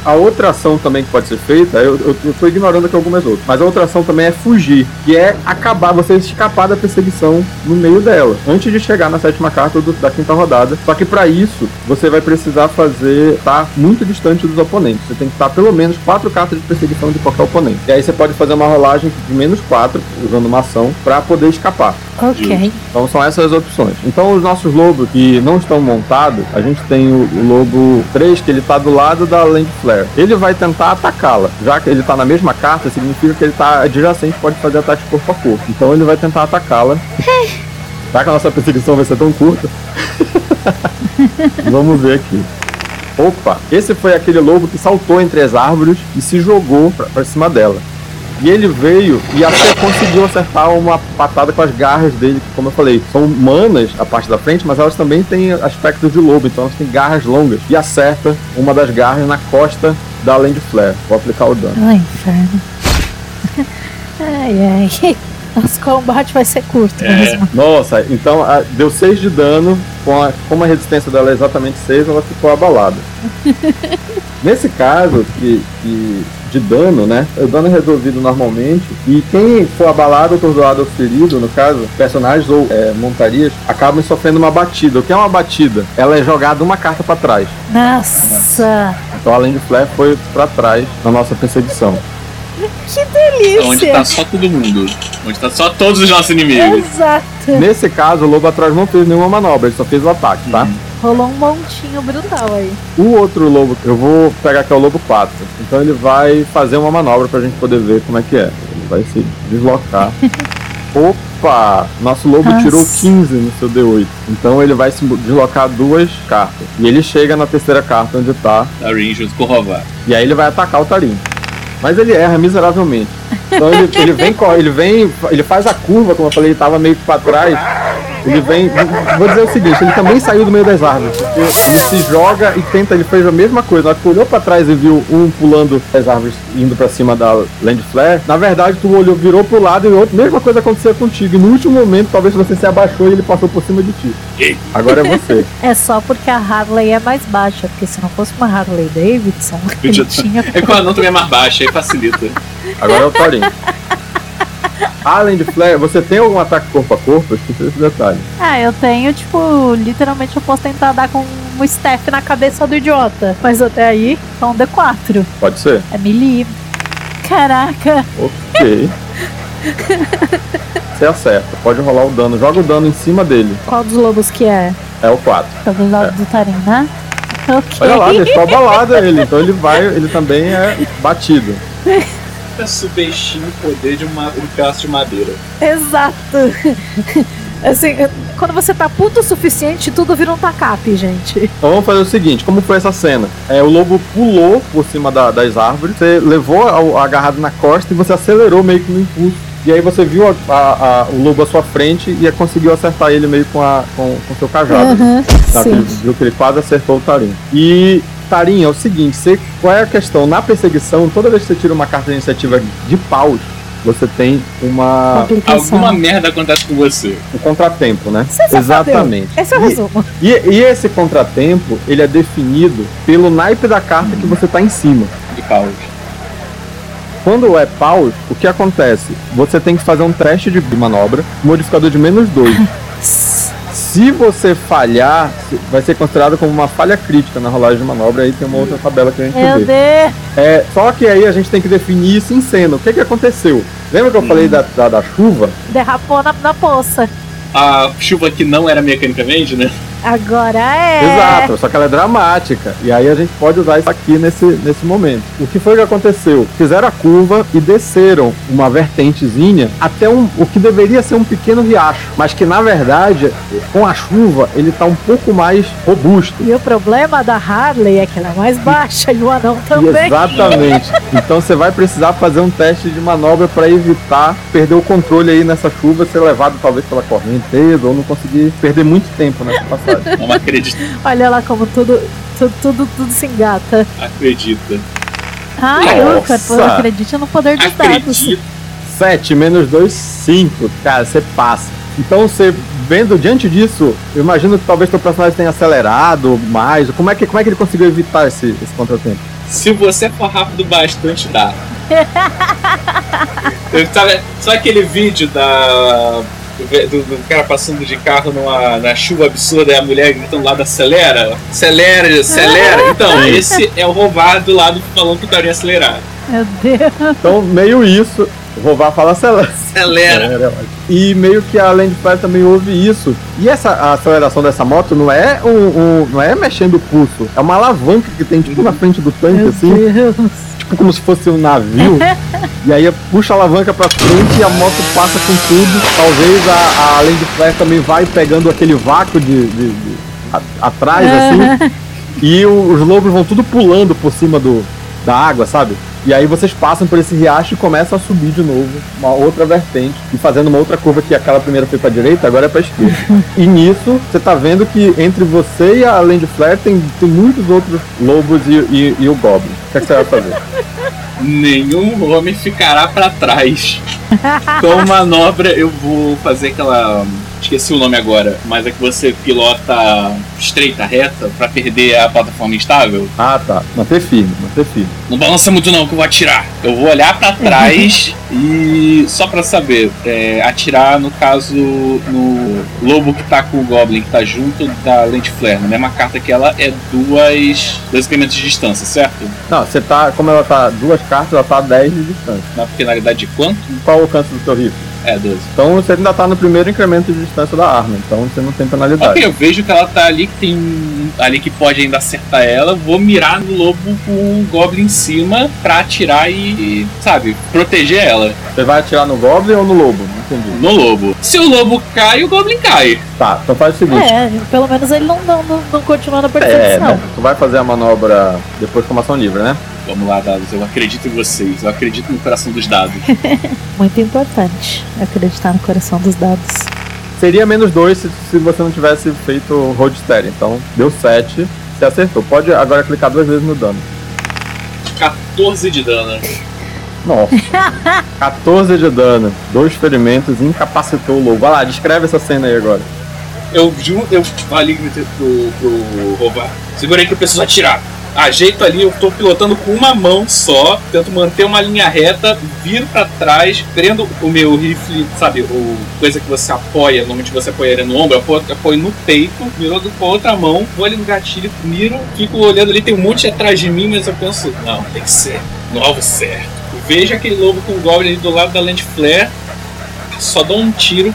A outra ação também que pode ser feita, eu, eu, eu tô ignorando aqui algumas outras, mas a outra ação também é fugir, que é acabar, você escapar da perseguição no meio dela, antes de chegar na sétima carta do, da quinta rodada. Só que para isso, você vai precisar fazer, tá muito distante dos oponentes. Você tem que estar pelo menos quatro cartas de perseguição de qualquer oponente. E aí você pode fazer uma rolagem de menos quatro, usando uma ação, para poder escapar. Ok. Então são essas as opções. Então os nossos lobos que não estão montados, a gente tem o, o lobo 3, que ele tá do lado da Land Flare. Ele vai tentar atacá-la. Já que ele tá na mesma carta, significa que ele tá adjacente, pode fazer ataque corpo a corpo. Então ele vai tentar atacá-la. Será que a nossa perseguição vai ser tão curta? Vamos ver aqui. Opa, esse foi aquele lobo que saltou entre as árvores e se jogou pra, pra cima dela. E ele veio e até conseguiu acertar uma patada com as garras dele, que como eu falei, são humanas a parte da frente, mas elas também têm aspectos de lobo, então elas têm garras longas. E acerta uma das garras na costa da Land Flare. Vou aplicar o dano. Ai, inferno. ai, ai. Nosso combate vai ser curto é. mesmo. Nossa, então a, deu 6 de dano, com a, como a resistência dela é exatamente 6, ela ficou abalada. Nesse caso, que, que de dano, né? O dano é resolvido normalmente. E quem for abalado, atordoado ou ferido, no caso, personagens ou é, montarias, acabam sofrendo uma batida. O que é uma batida? Ela é jogada uma carta para trás. Nossa! Então, além de Flare, foi para trás na nossa perseguição. Que delícia! Onde tá só todo mundo. Onde tá só todos os nossos inimigos. Exato. Nesse caso, o lobo atrás não fez nenhuma manobra, ele só fez o ataque, tá? Uhum. Rolou um montinho brutal aí. O outro lobo, eu vou pegar aqui é o lobo 4. Então ele vai fazer uma manobra pra gente poder ver como é que é. Ele vai se deslocar. Opa! Nosso lobo Nossa. tirou 15 no seu D8. Então ele vai se deslocar duas cartas. E ele chega na terceira carta onde tá. Tarim junto com o Rovar. E aí ele vai atacar o Tarim. Mas ele erra miseravelmente. Então ele, ele vem, ele vem, ele faz a curva, como eu falei, ele tava meio que pra trás. Ele vem. Vou dizer o seguinte, ele também saiu do meio das árvores. Porque ele se joga e tenta, ele fez a mesma coisa. Na hora que olhou pra trás e viu um pulando as árvores indo pra cima da Land Flare, na verdade tu olhou, virou pro lado e outra, mesma coisa aconteceu contigo. E no último momento, talvez você se abaixou e ele passou por cima de ti. Agora é você. É só porque a Harley é mais baixa, porque se não fosse uma Harley Davidson, ele tinha. É que o anão também é mais baixa, aí facilita. Agora é o Thorin. Além de flare, você tem algum ataque corpo a corpo? Eu esqueci esse detalhe. Ah, eu tenho, tipo, literalmente eu posso tentar dar com um staff na cabeça do idiota. Mas até aí, é um D4. Pode ser? É melee. Caraca. Ok. Você acerta, pode rolar o dano. Joga o dano em cima dele. Qual dos lobos que é? É o 4. É do lado É. do Tarim, né? Ok. Olha lá, deixou abalado ele. Então ele vai, ele também é batido. Nunca subestime o poder de uma, um pedaço de madeira. Exato. Assim, quando você tá puto o suficiente, tudo vira um tacape, gente. Então vamos fazer o seguinte, como foi essa cena? É, o lobo pulou por cima da- das árvores, você levou a, a agarrada na costa e você acelerou meio que no impulso. E aí você viu a- a- a- o lobo à sua frente e conseguiu acertar ele meio com a com, com seu cajado. Uhum, Tá, viu que ele quase acertou o Tarim. E Tarim, é o seguinte, você, qual é a questão? Na perseguição, toda vez que você tira uma carta de iniciativa de paus, você tem uma. Alguma merda acontece com você. um contratempo, né? Você Exatamente. Esse é o E- resumo. E, e esse contratempo, ele é definido pelo naipe da carta que você tá em cima. De paus. Quando é paus, o que acontece? Você tem que fazer um teste de manobra, modificador de menos 2. Se você falhar, vai ser considerado como uma falha crítica na rolagem de manobra, aí tem uma outra tabela que a gente Meu vê. Deus. É, só que aí a gente tem que definir isso em cena. O que que aconteceu? Lembra que eu falei da, da, da chuva? Derrapou na, na poça. A chuva que não era mecanicamente, né? Agora é. Exato, só que ela é dramática. E aí a gente pode usar isso aqui nesse, nesse momento. O que foi que aconteceu? Fizeram a curva e desceram uma vertentezinha até um, o que deveria ser um pequeno riacho. Mas que na verdade, com a chuva, ele tá um pouco mais robusto. E o problema da Harley é que ela é mais baixa e o anão também. Exatamente. Então você vai precisar fazer um teste de manobra para evitar perder o controle aí nessa chuva, ser levado talvez pela correnteza ou não conseguir perder muito tempo nessa passagem. Não acredita. Olha lá como tudo, tudo, tudo, tudo se engata. acredita. Nossa. Luca, acredite no poder dos dados. Acredita. 7 menos 2, 5. Cara, você passa. Então você vendo diante disso, eu imagino que talvez teu personagem tenha acelerado mais. Como é que, como é que ele conseguiu evitar esse, esse contratempo? Se você for rápido bastante, dá. Eu tava- Só aquele vídeo da. Do, do cara passando de carro numa, na chuva absurda e a mulher gritando lá acelera, acelera, acelera. Então, esse é o roubado do lado falando que o cara ia acelerar. Meu Deus. Então, meio isso, o Rovar fala acelera. Acelera! E meio que a Land Flare também ouve isso. E essa a aceleração dessa moto não é um, um- não é mexendo o pulso, é uma alavanca que tem tipo na frente do tanque Meu assim, Deus. tipo como se fosse um navio. e aí puxa a alavanca pra frente e a moto passa com tudo. Talvez a, a Land também vai pegando aquele vácuo de, de- de- a- atrás assim. E o- os lobos vão tudo pulando por cima do, da água, sabe? E aí vocês passam por esse riacho e começam a subir de novo, uma outra vertente, e fazendo uma outra curva que aquela primeira foi pra direita, agora é pra esquerda. e nisso, você tá vendo que entre você e a Land Flare tem, tem muitos outros lobos e, e- e o Goblin. O que, é que você vai fazer? Nenhum homem ficará pra trás. Com manobra, eu vou fazer aquela. Esqueci o nome agora, mas é que você pilota estreita, reta, pra perder a plataforma instável. Ah, tá. Manter firme, manter firme. Não balança muito não, que eu vou atirar. Eu vou olhar pra trás e só pra saber, é, atirar no caso no lobo que tá com o Goblin, que tá junto da lente flare. Na mesma carta que ela é duas, dois incrementos de distância, certo? Não, você tá, como ela tá duas cartas, ela tá a 10 de distância. Na finalidade de quanto? Qual o alcance do seu rifle? É 12. Então você ainda tá no primeiro incremento de distância da arma, então você não tem penalidade. Ok, eu vejo que ela tá ali, que tem ali que pode ainda acertar ela. Vou mirar no lobo com o Goblin em cima pra atirar e, sabe, proteger ela Você vai atirar no Goblin ou no Lobo? Não entendi. no lobo. Se o lobo cai, o Goblin cai. Tá, então faz o seguinte. É, pelo menos ele não, não, não, não continua na É, perseguição. né? Tu vai fazer a manobra depois com ação livre, né? Vamos lá, dados. Eu acredito em vocês. Eu acredito no coração dos dados. Muito importante acreditar no coração dos dados. Seria menos 2 se, se você não tivesse feito Roadster. Então, deu 7. Você acertou. Pode agora clicar duas vezes no dano. 14 de dano. Nossa. 14 de dano. Dois ferimentos incapacitou o lobo. Vai lá, descreve essa cena aí agora. Eu eu falei pro, pro Rovar. Segura aí que eu preciso atirar. Ajeito ali, eu tô pilotando com uma mão só, tento manter uma linha reta, viro para trás, prendo o meu rifle, sabe, o coisa que você apoia, normalmente você apoiaria no ombro, apoio, apoio no peito, miro com a outra mão, vou ali no gatilho, miro, fico olhando ali, tem um monte atrás de mim, mas eu penso, não, tem que ser no alvo certo. Vejo aquele lobo com o Goblin ali do lado da Land Flare, só dou um tiro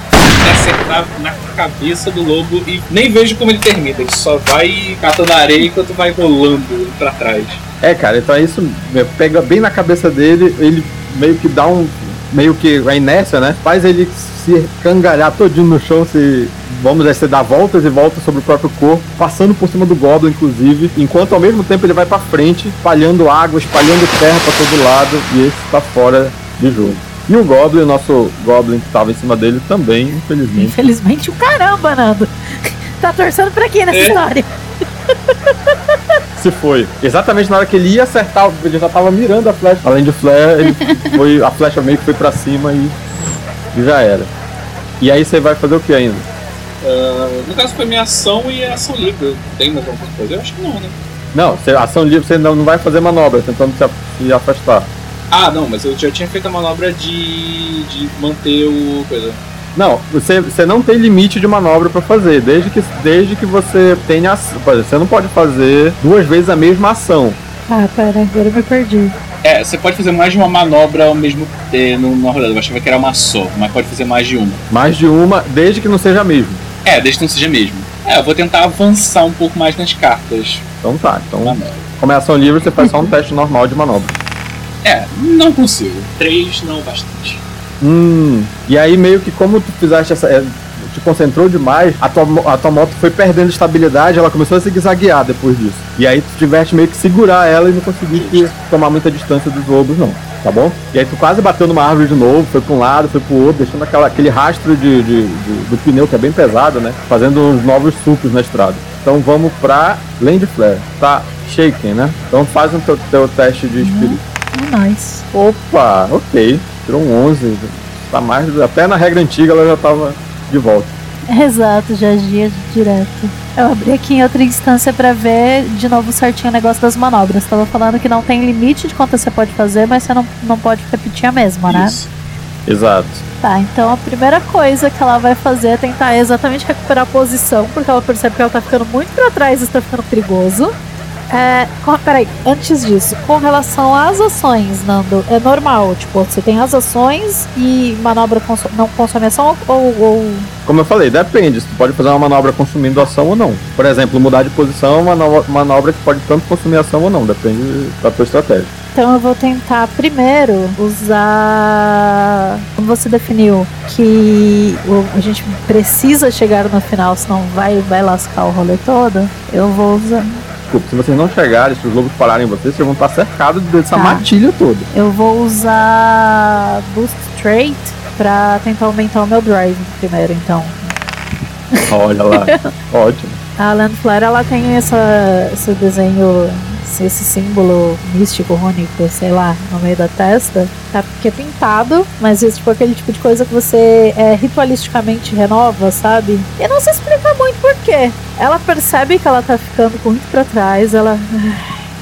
acertar na cabeça do lobo e nem vejo como ele termina. Ele só vai catando areia enquanto vai rolando pra trás. É, cara, então é isso. Pega bem na cabeça dele, ele meio que dá um. meio que a inércia, né? Faz ele se cangalhar todinho no chão, se. Vamos dizer, dar voltas e voltas sobre o próprio corpo, passando por cima do Goblin, inclusive, enquanto ao mesmo tempo ele vai para frente, espalhando água, espalhando terra para todo lado, e esse tá fora de jogo. E o Goblin, o nosso Goblin que tava em cima dele também, infelizmente. Infelizmente o caramba, Nando. Tá torcendo pra quê nessa é. história? Se foi. Exatamente na hora que ele ia acertar, ele já tava mirando a flecha. Além de flare, ele foi, a flecha meio que foi pra cima e, e já era. E aí você vai fazer o que ainda? Uh, no caso foi minha ação e ação livre. Tem mais alguma coisa? Eu acho que não, né? Não, ação livre você não, não vai fazer manobra, tentando se afastar. Ah, não, mas eu já tinha feito a manobra de, de manter o. coisa. Não, você, você não tem limite de manobra para fazer, desde que, desde que você tenha. Você não pode fazer duas vezes a mesma ação. Ah, pera, agora eu me perdi. É, você pode fazer mais de uma manobra ao mesmo tempo numa rodada. Eu achava que era uma só, mas pode fazer mais de uma. Mais de uma, desde que não seja a mesma. É, desde que não seja a mesma. É, eu vou tentar avançar um pouco mais nas cartas. Então tá, então. Como é ação livre, você faz só um teste normal de manobra. É, não consigo. Três não bastante. Hum, e aí meio que como tu fizeste essa. É, te concentrou demais, a tua, a tua moto foi perdendo estabilidade, ela começou a se zaguear depois disso. E aí tu tiveste meio que segurar ela e não conseguiste tomar muita distância dos lobos, não. Tá bom? E aí tu quase bateu numa árvore de novo, foi pra um lado, foi pro outro, deixando aquela, aquele rastro de, de, de, do pneu que é bem pesado, né? Fazendo uns novos sulcos na estrada. Então vamos pra Land Flare. Tá shaking, né? Então faz um teu, teu teste de espírito. Nice. Opa, ok. Tirou um 11. Tá mais. Até na regra antiga ela já tava de volta. Exato, já agia direto. Eu abri aqui em outra instância para ver de novo certinho o negócio das manobras. Tava falando que não tem limite de quanto você pode fazer, mas você não, não pode repetir a mesma, né? Isso. Exato. Tá, então a primeira coisa que ela vai fazer é tentar exatamente recuperar a posição, porque ela percebe que ela tá ficando muito para trás e está ficando perigoso. É, com, peraí, antes disso, com relação às ações, Nando, é normal, tipo, você tem as ações e manobra consu não consome ação ou, ou, Como eu falei, depende, você pode fazer uma manobra consumindo ação ou não. Por exemplo, mudar de posição é uma manobra que pode tanto consumir ação ou não, depende da tua estratégia. Então eu vou tentar primeiro usar. Como você definiu que a gente precisa chegar no final, senão vai, vai lascar o rolê todo. Eu vou usar desculpa, se vocês não chegarem, se os lobos pararem vocês, vocês vão estar cercados dessa tá. matilha toda. Eu vou usar Boost Trait pra tentar aumentar o meu drive primeiro, então. Olha lá, ótimo. A Landflare, ela tem essa, esse desenho esse símbolo místico, rúnico, sei lá, no meio da testa, tá? Porque é pintado, mas é tipo aquele tipo de coisa que você é, ritualisticamente renova, sabe? E não se explica muito por quê. Ela percebe que ela tá ficando muito pra trás, ela.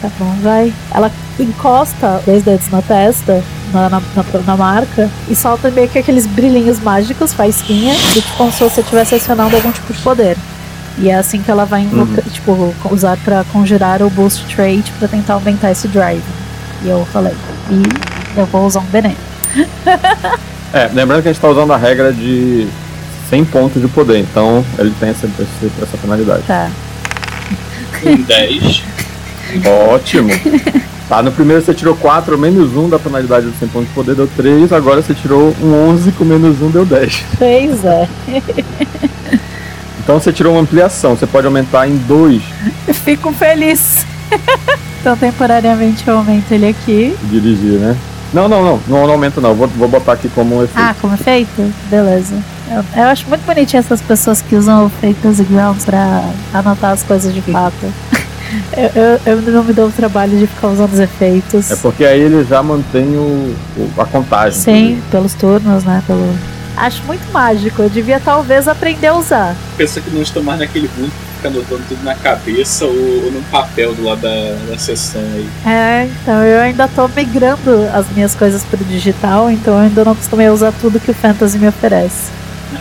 Tá bom, vai. Ela encosta dois dedos na testa, na, na, na, marca e solta meio que aqueles brilhinhos mágicos, faísquinha, tipo como se você estivesse acionando algum tipo de poder. E é assim que ela vai invocar, uhum. tipo, usar para conjurar o Boost Trait para tentar aumentar esse drive. E eu falei, e eu vou usar um veneno. é, lembrando que a gente tá usando a regra de 100 pontos de poder, então ele tem essa, essa penalidade. Tá. Um 10. Ótimo. Tá, no primeiro você tirou 4, menos 1 da penalidade de 100 pontos de poder, deu 3. Agora você tirou um 11 com menos 1, deu 10. Pois é. Então você tirou uma ampliação, você pode aumentar em dois. Eu fico feliz. então temporariamente eu aumento ele aqui. Dirigir, né? Não, não, não, não, não aumento não. Vou, vou botar aqui como efeito. Ah, como efeito? Beleza. Eu, eu acho muito bonitinho essas pessoas que usam o Fakers e Grounds pra anotar as coisas de fato. Eu, eu, eu, não me dou o trabalho de ficar usando os efeitos. É porque aí ele já mantém o, o a contagem. Sim, pelos turnos, né? Pelo... Acho muito mágico. Eu devia talvez aprender a usar. Pensa que não estou mais naquele mundo. fica anotando tudo na cabeça ou, ou num papel do lado da, da sessão aí. É, então eu ainda tô migrando as minhas coisas pro digital, então eu ainda não costumei usar tudo que o Fantasy me oferece.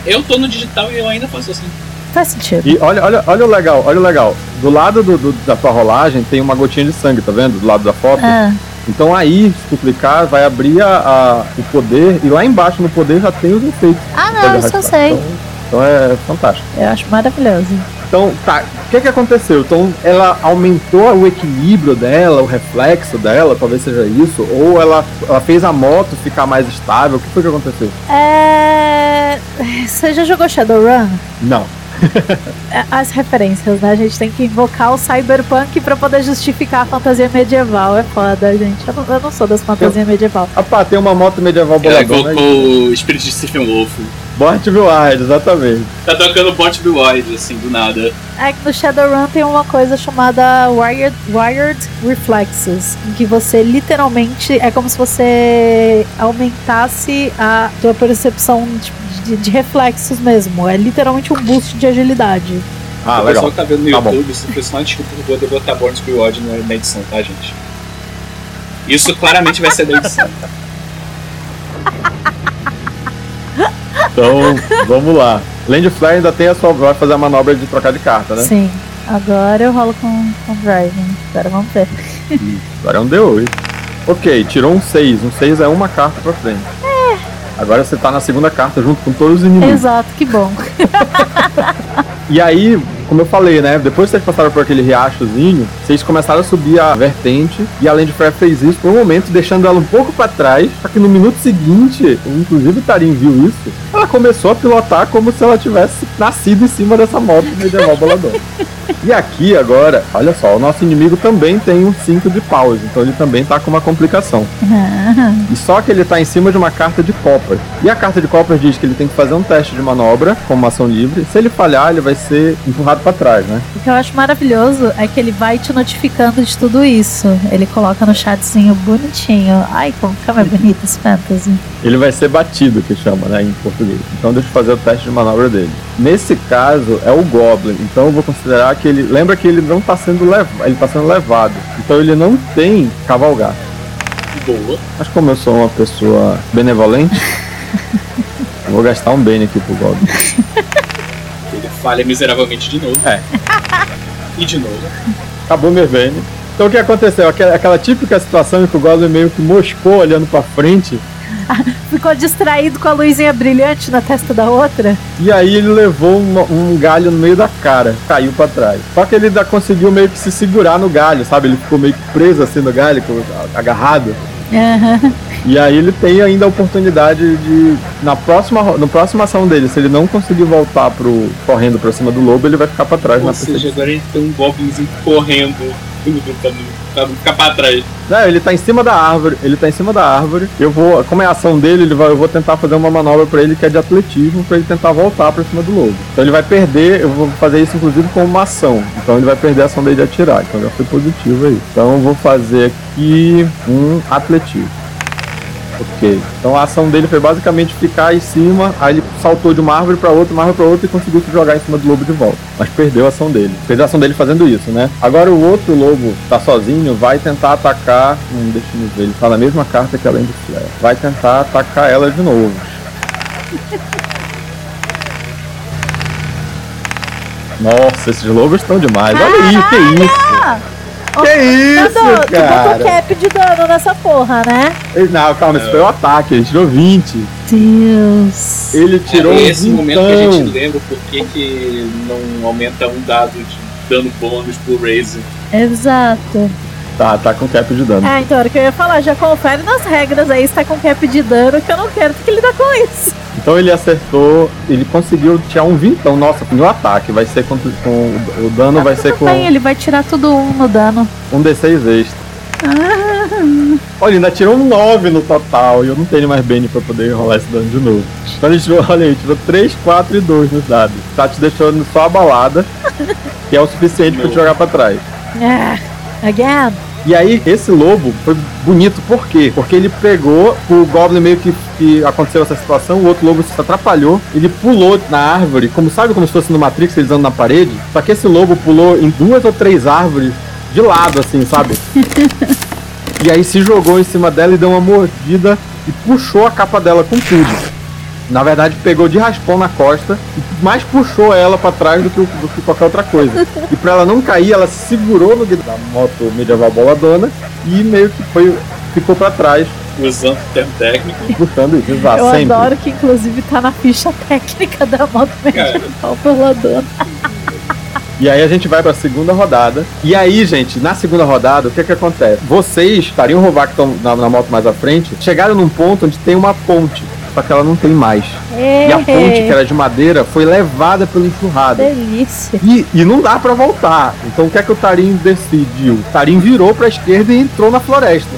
Eu tô no digital e eu ainda faço assim. Faz sentido. E olha, olha, olha o legal, olha o legal. Do lado do, do- da tua rolagem tem uma gotinha de sangue, tá vendo? Do lado da foto. Ah, Então aí, se tu clicar, vai abrir a, a- o poder e lá embaixo no poder já tem os efeitos. ah não, isso eu sei. Então, então é fantástico. Eu acho maravilhoso. Então, tá, o que que aconteceu? Então, ela aumentou o equilíbrio dela, o reflexo dela, talvez seja isso, ou ela, ela fez a moto ficar mais estável, o que foi que aconteceu? É. Você já jogou Shadowrun? Não. É, As referências, né? A gente tem que invocar o cyberpunk pra poder justificar a fantasia medieval. É foda, gente. Eu não, eu não sou das fantasias medieval. Ah pá, tem uma moto medieval Ela boladona aí. colocou o espírito de Stephen Wolf. Bort Wild, exatamente. Tá tocando Bot Wide, assim, do nada. É que no Shadowrun tem uma coisa chamada Wired, wired Reflexes, em que você literalmente é como se você aumentasse a tua percepção de, de- de reflexos mesmo. É literalmente um boost de agilidade. Ah, o legal. pessoal que tá vendo no Tá bom. YouTube, se for só uma desculpa, eu vou botar Born Wild na na edição, tá, gente? Isso claramente vai ser da edição. Então, vamos lá. Land Flare ainda tem a sua. Vai fazer a manobra de trocar de carta, né? Sim. Agora eu rolo com, com Driving. Agora vamos ver. Agora é um D8. Ok, tirou um 6. Um 6 é uma carta pra frente. Agora você tá na segunda carta junto com todos os inimigos. Exato, que bom. E aí, como eu falei, né? Depois que vocês passaram por aquele riachozinho, vocês começaram a subir a vertente. E a Land Flare fez isso por um momento, deixando ela um pouco pra trás. Só que no minuto seguinte, inclusive o Tarim viu isso, ela começou a pilotar como se ela tivesse nascido em cima dessa moto medieval boladona. E aqui agora, olha só, o nosso inimigo também tem um 5 de pause, então ele também tá com uma complicação. E só que ele tá em cima de uma carta de Copper. E a carta de Copper diz que ele tem que fazer um teste de manobra com uma ação livre. Se ele falhar, ele vai ser empurrado pra trás, né? O que eu acho maravilhoso é que ele vai te notificando de tudo isso. Ele coloca no chatzinho bonitinho. Ai, como fica mais bonito esse fantasy. Ele vai ser batido, que chama, né, em português. Então deixa eu fazer o teste de manobra dele. Nesse caso, é o Goblin. Então eu vou considerar que ele. Lembra que ele não tá sendo levado. Ele tá sendo levado. Então ele não tem cavalgar. Boa. Mas como eu sou uma pessoa benevolente, eu vou gastar um bene aqui pro Goblin. Ele falha miseravelmente de novo. É. E de novo. Acabou meu bene. Então o que aconteceu? Aquela, aquela típica situação em que o Goblin meio que moscou olhando pra frente. Ficou distraído com a luzinha brilhante na testa da outra. E aí ele levou uma- um galho no meio da cara, caiu pra trás. Só que ele ainda conseguiu meio que se segurar no galho, sabe? Ele ficou meio que preso assim no galho, agarrado. Aham. E aí ele tem ainda a oportunidade de, na próxima, na próxima ação dele, se ele não conseguir voltar pro correndo pra cima do lobo, ele vai ficar pra trás na Ou seja, perseguição. agora a gente tem um Goblinzinho correndo tudo pra não, pra ficar pra trás. Não, ele tá em cima da árvore, ele tá em cima da árvore. Eu vou, como é a ação dele, ele vai, eu vou tentar fazer uma manobra pra ele que é de atletismo, pra ele tentar voltar pra cima do lobo. Então ele vai perder, eu vou fazer isso inclusive com uma ação. Então ele vai perder a ação dele de atirar. Então já foi positivo aí. Então eu vou fazer aqui um atletismo. Ok. Então a ação dele foi basicamente ficar em cima, aí ele saltou de uma árvore pra outra, uma árvore pra outra e conseguiu se jogar em cima do lobo de volta. Mas perdeu a ação dele. Perdeu a ação dele fazendo isso, né? Agora o outro lobo tá sozinho, vai tentar atacar. Hum, deixa eu ver, ele tá na mesma carta que a Land Flare. Vai tentar atacar ela de novo. Nossa, esses lobos estão demais. Olha aí, que isso? Que isso, Dando, tu botou cara? cap de dano nessa porra, né? Não, calma, isso foi o ataque, ele tirou 20. Deus. Ele tirou é um esse momento que a gente lembra por que que não aumenta um dado de dano bônus pro Razer. Exato. Tá, tá com cap de dano. É, então era o que eu ia falar. Já confere nas regras aí se tá com cap de dano, que eu não quero ter que lidar com isso. Então ele acertou, ele conseguiu tirar um vintão. Nossa, no ataque, vai ser com, com o dano vai ser com Bem, ele vai tirar tudo um no dano. um D6 extra. Ah, Olha, ainda tirou um 9 no total e eu não tenho mais bene pra poder rolar esse dano de novo. Então ele tirou, olha aí, tirou 3, 4 e 2 nos dados. Tá te deixando só abalada, que é o suficiente pra te jogar pra trás. ah, again. E aí, esse lobo foi bonito, por quê? Porque ele pegou, o Goblin meio que, que aconteceu essa situação, o outro lobo se atrapalhou, ele pulou na árvore, como sabe como se fosse no Matrix, eles andam na parede? Só que esse lobo pulou em duas ou três árvores de lado, assim, sabe? e aí se jogou em cima dela e deu uma mordida e puxou a capa dela com tudo. Na verdade, pegou de raspão na costa e mais puxou ela para trás do que, do que, qualquer outra coisa. E para ela não cair, ela segurou no da moto medieval boladona e meio que foi ficou para trás. Usando o termo técnico. Puxando isso. Eu sempre. adoro que, inclusive, tá na ficha técnica da moto medieval boladona. E aí a gente vai pra segunda rodada. E aí, gente, na segunda rodada, o que que acontece? Vocês, Tariam Rovar, que estão na, na moto mais à frente, chegaram num ponto onde tem uma ponte só que ela não tem mais. É. E a ponte, que era de madeira, foi levada pela enxurrada. Delícia. E, e não dá para voltar. Então o que é que o Tarim decidiu? O Tarim virou pra esquerda e entrou na floresta.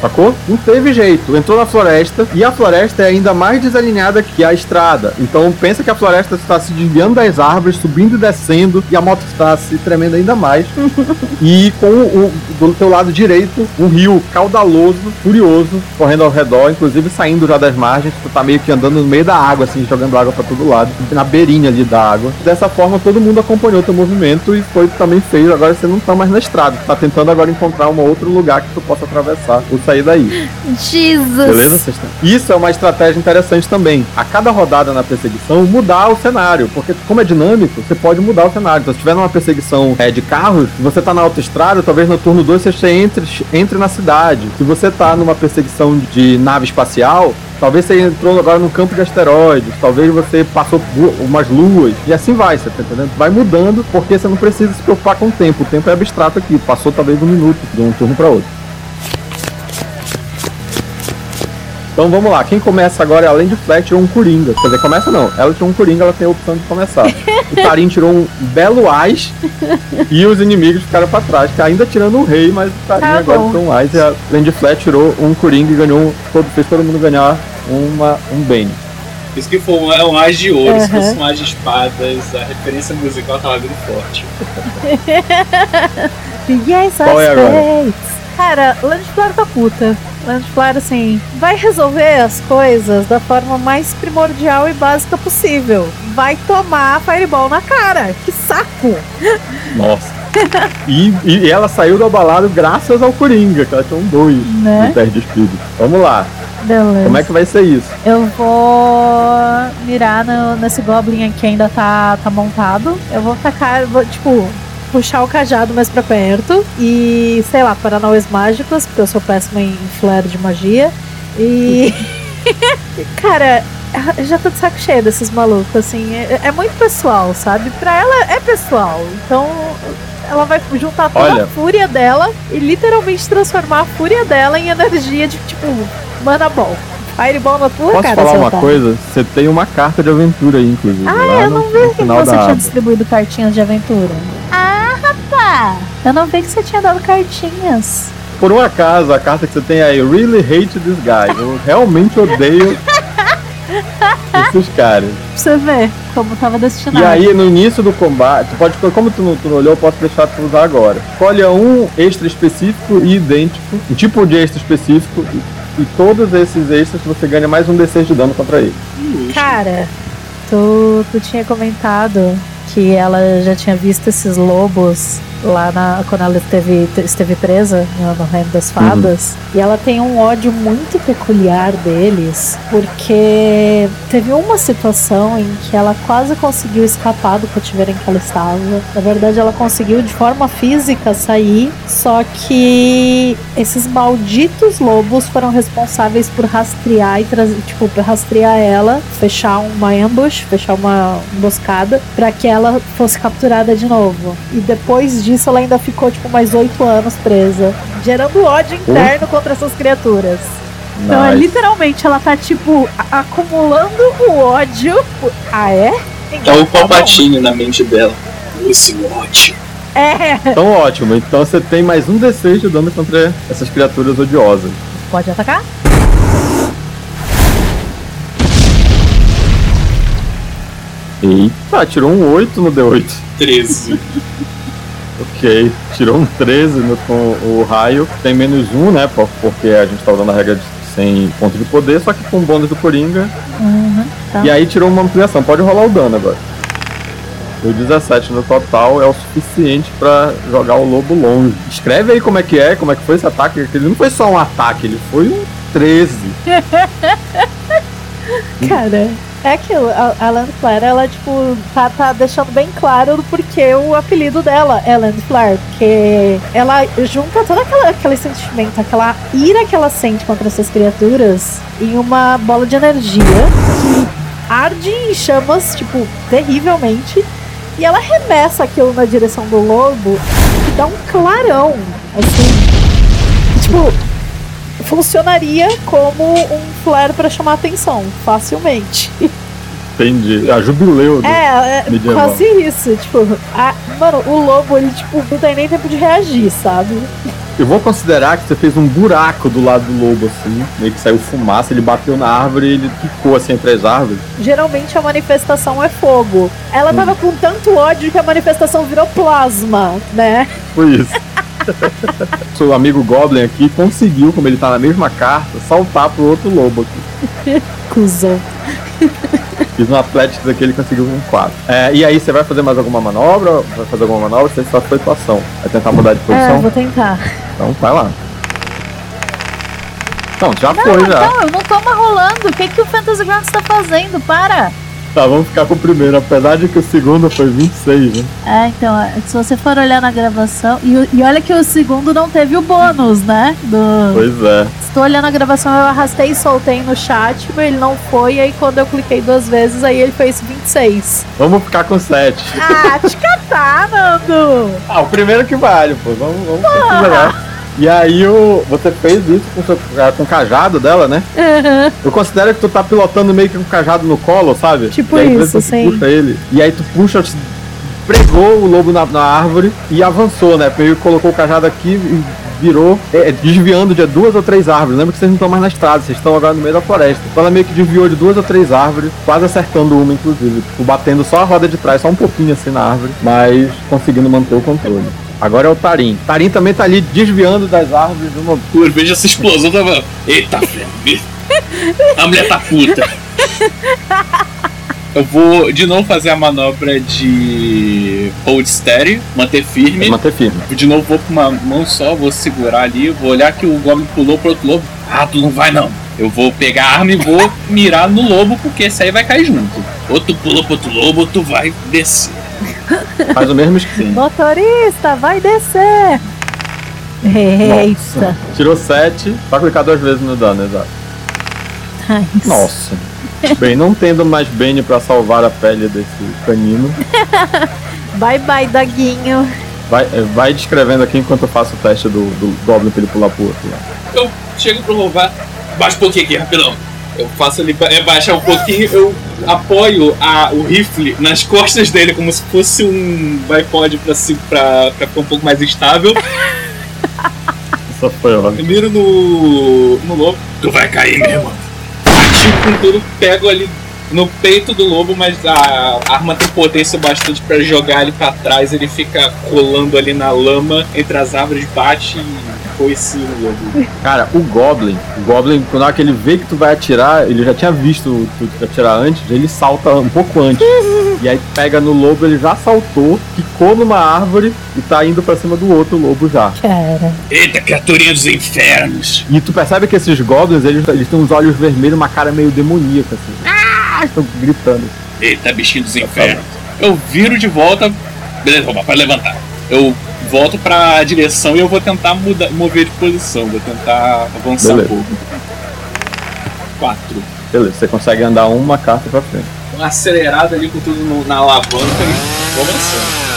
Sacou? Não teve jeito. Entrou na floresta e a floresta é ainda mais desalinhada que a estrada. Então pensa que a floresta está se desviando das árvores, subindo e descendo, e a moto está se tremendo ainda mais. e com o, do teu lado direito, um rio caudaloso, furioso, correndo ao redor, inclusive saindo já das margens. Tu tá meio que andando no meio da água, assim, jogando água para todo lado, na beirinha ali da água. Dessa forma, todo mundo acompanhou teu movimento e foi também feio. Agora você não tá mais na estrada, tá tentando agora encontrar um outro lugar que tu possa atravessar ou sair daí. Jesus! Beleza? Isso é uma estratégia interessante também. A cada rodada na perseguição, mudar o cenário. Porque, como é dinâmico, você pode mudar o cenário. Então, se tiver numa perseguição é, de carros, se você tá na autoestrada, talvez no turno 2 você entre, entre na cidade. Se você tá numa perseguição de nave espacial, Talvez você entrou agora no campo de asteroides, talvez você passou por umas luas, e assim vai, você tá entendendo? Vai mudando, porque você não precisa se preocupar com o tempo. O tempo é abstrato aqui, passou talvez um minuto de um turno para outro. Então vamos lá, quem começa agora, além de Flat, tirou um Coringa. Quer dizer, começa não, ela tirou um Coringa, ela tem a opção de começar. O Tarim tirou um belo Ás e os inimigos ficaram pra trás, que ainda tirando o rei, mas o Tarim Tá agora bom. tirou um Ás e a Lady Flat tirou um Coringa e ganhou, um- todo, fez todo mundo ganhar uma, um Bane. Isso que foi um, é um as de ouro, se Aham. fosse um as de espadas, a referência musical tava vindo forte. Yes, Qual é agora? Cara, Landflare tá puta. Landflare, assim, vai resolver as coisas da forma mais primordial e básica possível. Vai tomar Fireball na cara. Que saco! Nossa. E, e ela saiu do abalado graças ao Coringa, que ela tinha um 2 Né? no teste de espírito. Vamos lá, Beleza. como é que vai ser isso? Eu vou mirar no- nesse Goblin aqui que ainda tá, tá montado. Eu vou tacar, vou, tipo, puxar o cajado mais pra perto. E, sei lá, paranauês mágicos, porque eu sou péssima em flare de magia. E. Cara, eu já tô de saco cheio desses malucos, assim. É, é muito pessoal, sabe? Pra ela é pessoal. Então. Ela vai juntar toda Olha. a fúria dela e literalmente transformar a fúria dela em energia de, tipo, mana ball. Fireball na tua Posso cara, falar seu uma otário. coisa? Você tem uma carta de aventura aí, inclusive. Ah, eu não vi que você tinha distribuído cartinhas de aventura. Ah! Eu não vi que você tinha dado cartinhas. Por um acaso, a carta que você tem é I really hate this guy. Eu realmente odeio esses caras. Pra você ver como tava destinado. E aí, no início do combate, pode como tu não, tu não olhou, eu posso deixar tu usar agora. Escolha um extra específico e idêntico, um tipo de extra específico, e, e todos esses extras você ganha mais um D6 de dano contra ele. Cara, tu, tu tinha comentado que ela já tinha visto esses lobos lá na, quando ela esteve, esteve presa no, no Reino das Fadas. E ela tem um ódio muito peculiar deles, porque teve uma situação em que ela quase conseguiu escapar do cativeiro em que ela estava. Na verdade, ela conseguiu de forma física sair, só que esses malditos lobos foram responsáveis por rastrear e trazer, tipo, rastrear ela, fechar uma ambush, fechar uma emboscada, pra que ela fosse capturada de novo. E depois disso, ela ainda ficou, tipo, mais oito anos presa, gerando ódio interno contra essas criaturas. Então, é, Nice. literalmente, ela tá, tipo, acumulando o ódio. Ah, é? É o Tá. Palpatine na mente dela. Esse ódio. É, Então ótimo, então você tem mais um D6 de dano contra essas criaturas odiosas. pode atacar? Eita, tirou um 8 no D8. 13. Ok, tirou um 13 no, com o raio, tem menos um, né? por- Porque a gente tá usando a regra de sem ponto de poder, só que com o bônus do Coringa. Uhum, tá. E aí tirou uma ampliação, pode rolar o dano agora. O 17 no total é o suficiente pra jogar o lobo longe. Escreve aí como é que é, como é que foi esse ataque. que Ele não foi só um ataque, ele foi um 13. Cara, é aquilo. A, a Land Flare, ela, tipo, tá, tá deixando bem claro do porquê o apelido dela é Land Flare. Porque ela junta todo aquela, aquele sentimento, aquela ira que ela sente contra essas criaturas em uma bola de energia que arde em chamas, tipo, terrivelmente. E ela arremessa aquilo na direção do lobo que dá um clarão, assim. tipo, funcionaria como um flare pra chamar atenção, facilmente. Entendi. A jubileu. do- É, é Medieval. quase isso. Tipo, a- mano, o lobo, ele, tipo, não tem nem tempo de reagir, sabe? Eu vou considerar que você fez um buraco do lado do lobo, assim. Meio que saiu fumaça, ele bateu na árvore e ele quicou assim entre as árvores. Geralmente a manifestação é fogo. Ela tava com tanto ódio que a manifestação virou plasma, né? Foi isso. Seu amigo Goblin aqui conseguiu, como ele tá na mesma carta, saltar pro outro lobo aqui. Cusão. Fiz um aqui, ele conseguiu um 4. É, e aí, você vai fazer mais alguma manobra? Vai fazer alguma manobra? Você só foi tua ação. Vai tentar mudar de É, posição? vou tentar. Então vai lá. Não, já foi já. Não, eu não tô mais rolando. O que, que o Fantasy Grounds tá fazendo? Para! Tá, vamos ficar com o primeiro, apesar de que o segundo foi 26, né? É, então, é, se você for olhar na gravação. E, e olha que o segundo não teve o bônus, né? Do... Pois é. Estou olhando a gravação, eu arrastei e soltei no chat, mas ele não foi, e aí quando eu cliquei duas vezes, aí ele fez 26. Vamos ficar com 7. Ah, te catar, Nando! Ah, o primeiro que vale, pô. Vamos, vamos considerar. E aí o, você fez isso com, seu, com o cajado dela, né? Eu considero que tu tá pilotando meio que com o cajado no colo, sabe? Tipo e aí, isso, sim. puxa ele. E aí tu puxa, pregou o lobo na, na árvore e avançou, né? Meio que colocou o cajado aqui e virou, é, desviando de duas ou três árvores. Lembra que vocês não estão mais na estrada, vocês estão agora no meio da floresta. Então ela meio que desviou de duas ou três árvores, quase acertando uma, inclusive. Tipo, batendo só a roda de trás, só um pouquinho assim na árvore, mas conseguindo manter o controle. Agora é o Tarim. Tarim também tá ali desviando das árvores de uma Por veja essa explosão, tava. Eita, velho. A mulher tá puta. Eu vou de novo fazer a manobra de hold steady, manter firme. manter firme. De novo vou com uma mão só, vou segurar ali, vou olhar que o Goblin pulou pro outro lobo. Ah, tu não vai não. Eu vou pegar a arma e vou mirar no lobo, porque esse aí vai cair junto. Ou tu pulou pro outro lobo, ou tu vai descer. Faz o mesmo esquema. Motorista, vai descer! Eita! Tirou 7, só clicar duas vezes no dano, exato. Nice. Nossa. Bem, não tendo mais Bane pra salvar a pele desse canino, Bye bye, Daguinho. vai, é, vai descrevendo aqui enquanto eu faço o teste do, do Goblin pra ele pular pro outro. lá. Eu chego pro louvar, baixa um pouquinho aqui, rapidão. Eu faço ele é, baixar um pouquinho, eu apoio a, o rifle nas costas dele como se fosse um bipod pra, si- pra, pra ficar um pouco mais estável. Isso foi. Eu miro no, no lobo. Tu vai cair, meu irmão. Atiro com tudo, pego ali no peito do lobo, mas a arma tem potência bastante pra jogar ele pra trás. Ele fica rolando ali na lama entre as árvores, bate e no lobo. Cara, o Goblin, o Goblin, quando hora que ele vê que tu vai atirar, ele já tinha visto tu atirar antes, ele salta um pouco antes. E aí pega no lobo, ele já saltou, ficou numa árvore e tá indo pra cima do outro lobo já. Cara. Eita, criaturinha dos infernos! E tu percebe que esses goblins, eles, eles têm uns olhos vermelhos, uma cara meio demoníaca, assim. Ah! Estão gritando. Eita, bichinho dos infernos. Eu viro de volta. Beleza, vamos para levantar. Eu volto pra direção e eu vou tentar mudar, mover de posição. Vou tentar avançar Beleza. um pouco. Quatro. Beleza, você consegue andar uma carta pra frente. Um acelerado ali com tudo no- na alavanca e vou avançando.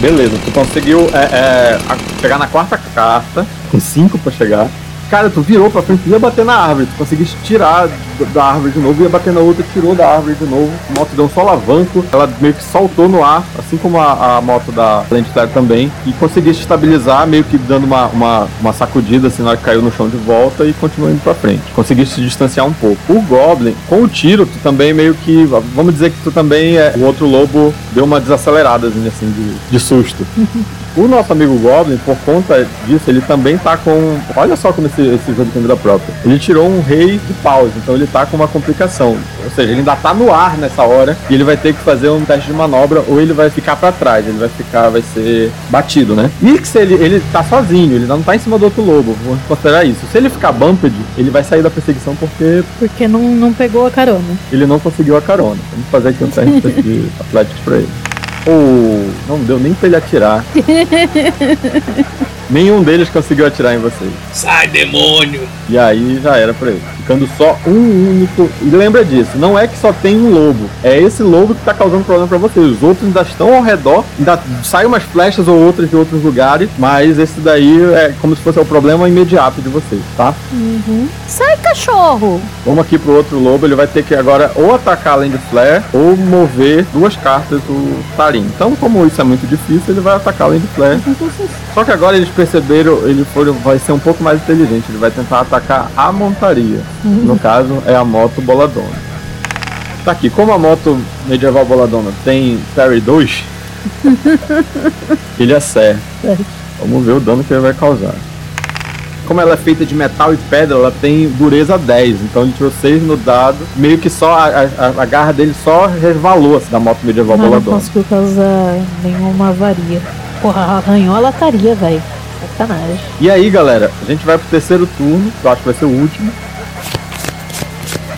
Beleza, tu conseguiu é, é, chegar na quarta carta, com cinco pra chegar. Cara, tu virou pra frente, tu ia bater na árvore, tu conseguiste tirar da árvore de novo, ia bater na outra, tirou da árvore de novo. A moto deu um solavanco, ela meio que saltou no ar, assim como a, a moto da Lente Flare também, e conseguiu se estabilizar, meio que dando uma, uma, uma sacudida assim na hora que caiu no chão de volta e continuou indo pra frente. Conseguiu se distanciar um pouco. O Goblin, com o tiro, tu também meio que. Vamos dizer que tu também é. O outro lobo deu uma desacelerada, assim, de, de susto. O nosso amigo Goblin, por conta disso, ele também tá com. Olha só como esse, esse jogo tem vida própria. Ele tirou um rei de paus, então ele tá com uma complicação. Ou seja, ele ainda tá no ar nessa hora e ele vai ter que fazer um teste de manobra ou ele vai ficar para trás, ele vai ficar, vai ser batido, né? Nix, ele, ele tá sozinho, ele não tá em cima do outro lobo, vamos considerar isso. Se ele ficar bumped, ele vai sair da perseguição porque. Porque não, não pegou a carona. Ele não conseguiu a carona. Vamos fazer aqui um teste de Athletics pra ele. Oh, não deu nem pra ele atirar. Nenhum deles conseguiu atirar em vocês. Sai, demônio! E aí já era pra ele. Ficando só um único. E lembra disso, não é que só tem um lobo. É esse lobo que tá causando problema pra vocês. Os outros ainda estão ao redor. Ainda saem umas flechas ou outras de outros lugares. Mas esse daí é como se fosse o problema imediato de vocês, tá? Uhum. Sai, cachorro! Vamos aqui pro outro lobo. Ele vai ter que agora ou atacar além de flare ou mover duas cartas do Tarim. Então, como isso é muito difícil, ele vai atacar além de flare. Só que agora eles perceberam, ele foi, vai ser um pouco mais inteligente. Ele vai tentar atacar a montaria. No caso, é a moto boladona. Tá aqui, como a moto medieval boladona tem Parry 2, ele acerta. Vamos ver o dano que ele vai causar. Como ela é feita de metal e pedra, ela tem dureza 10. Então ele tirou 6 no dado. Meio que só a, a, a garra dele só resvalou assim, da moto medieval não boladona. conseguiu causar nenhuma avaria. Porra, arranhou a lataria, velho. Sacanagem. E aí, galera, a gente vai pro terceiro turno, que eu acho que vai ser o último.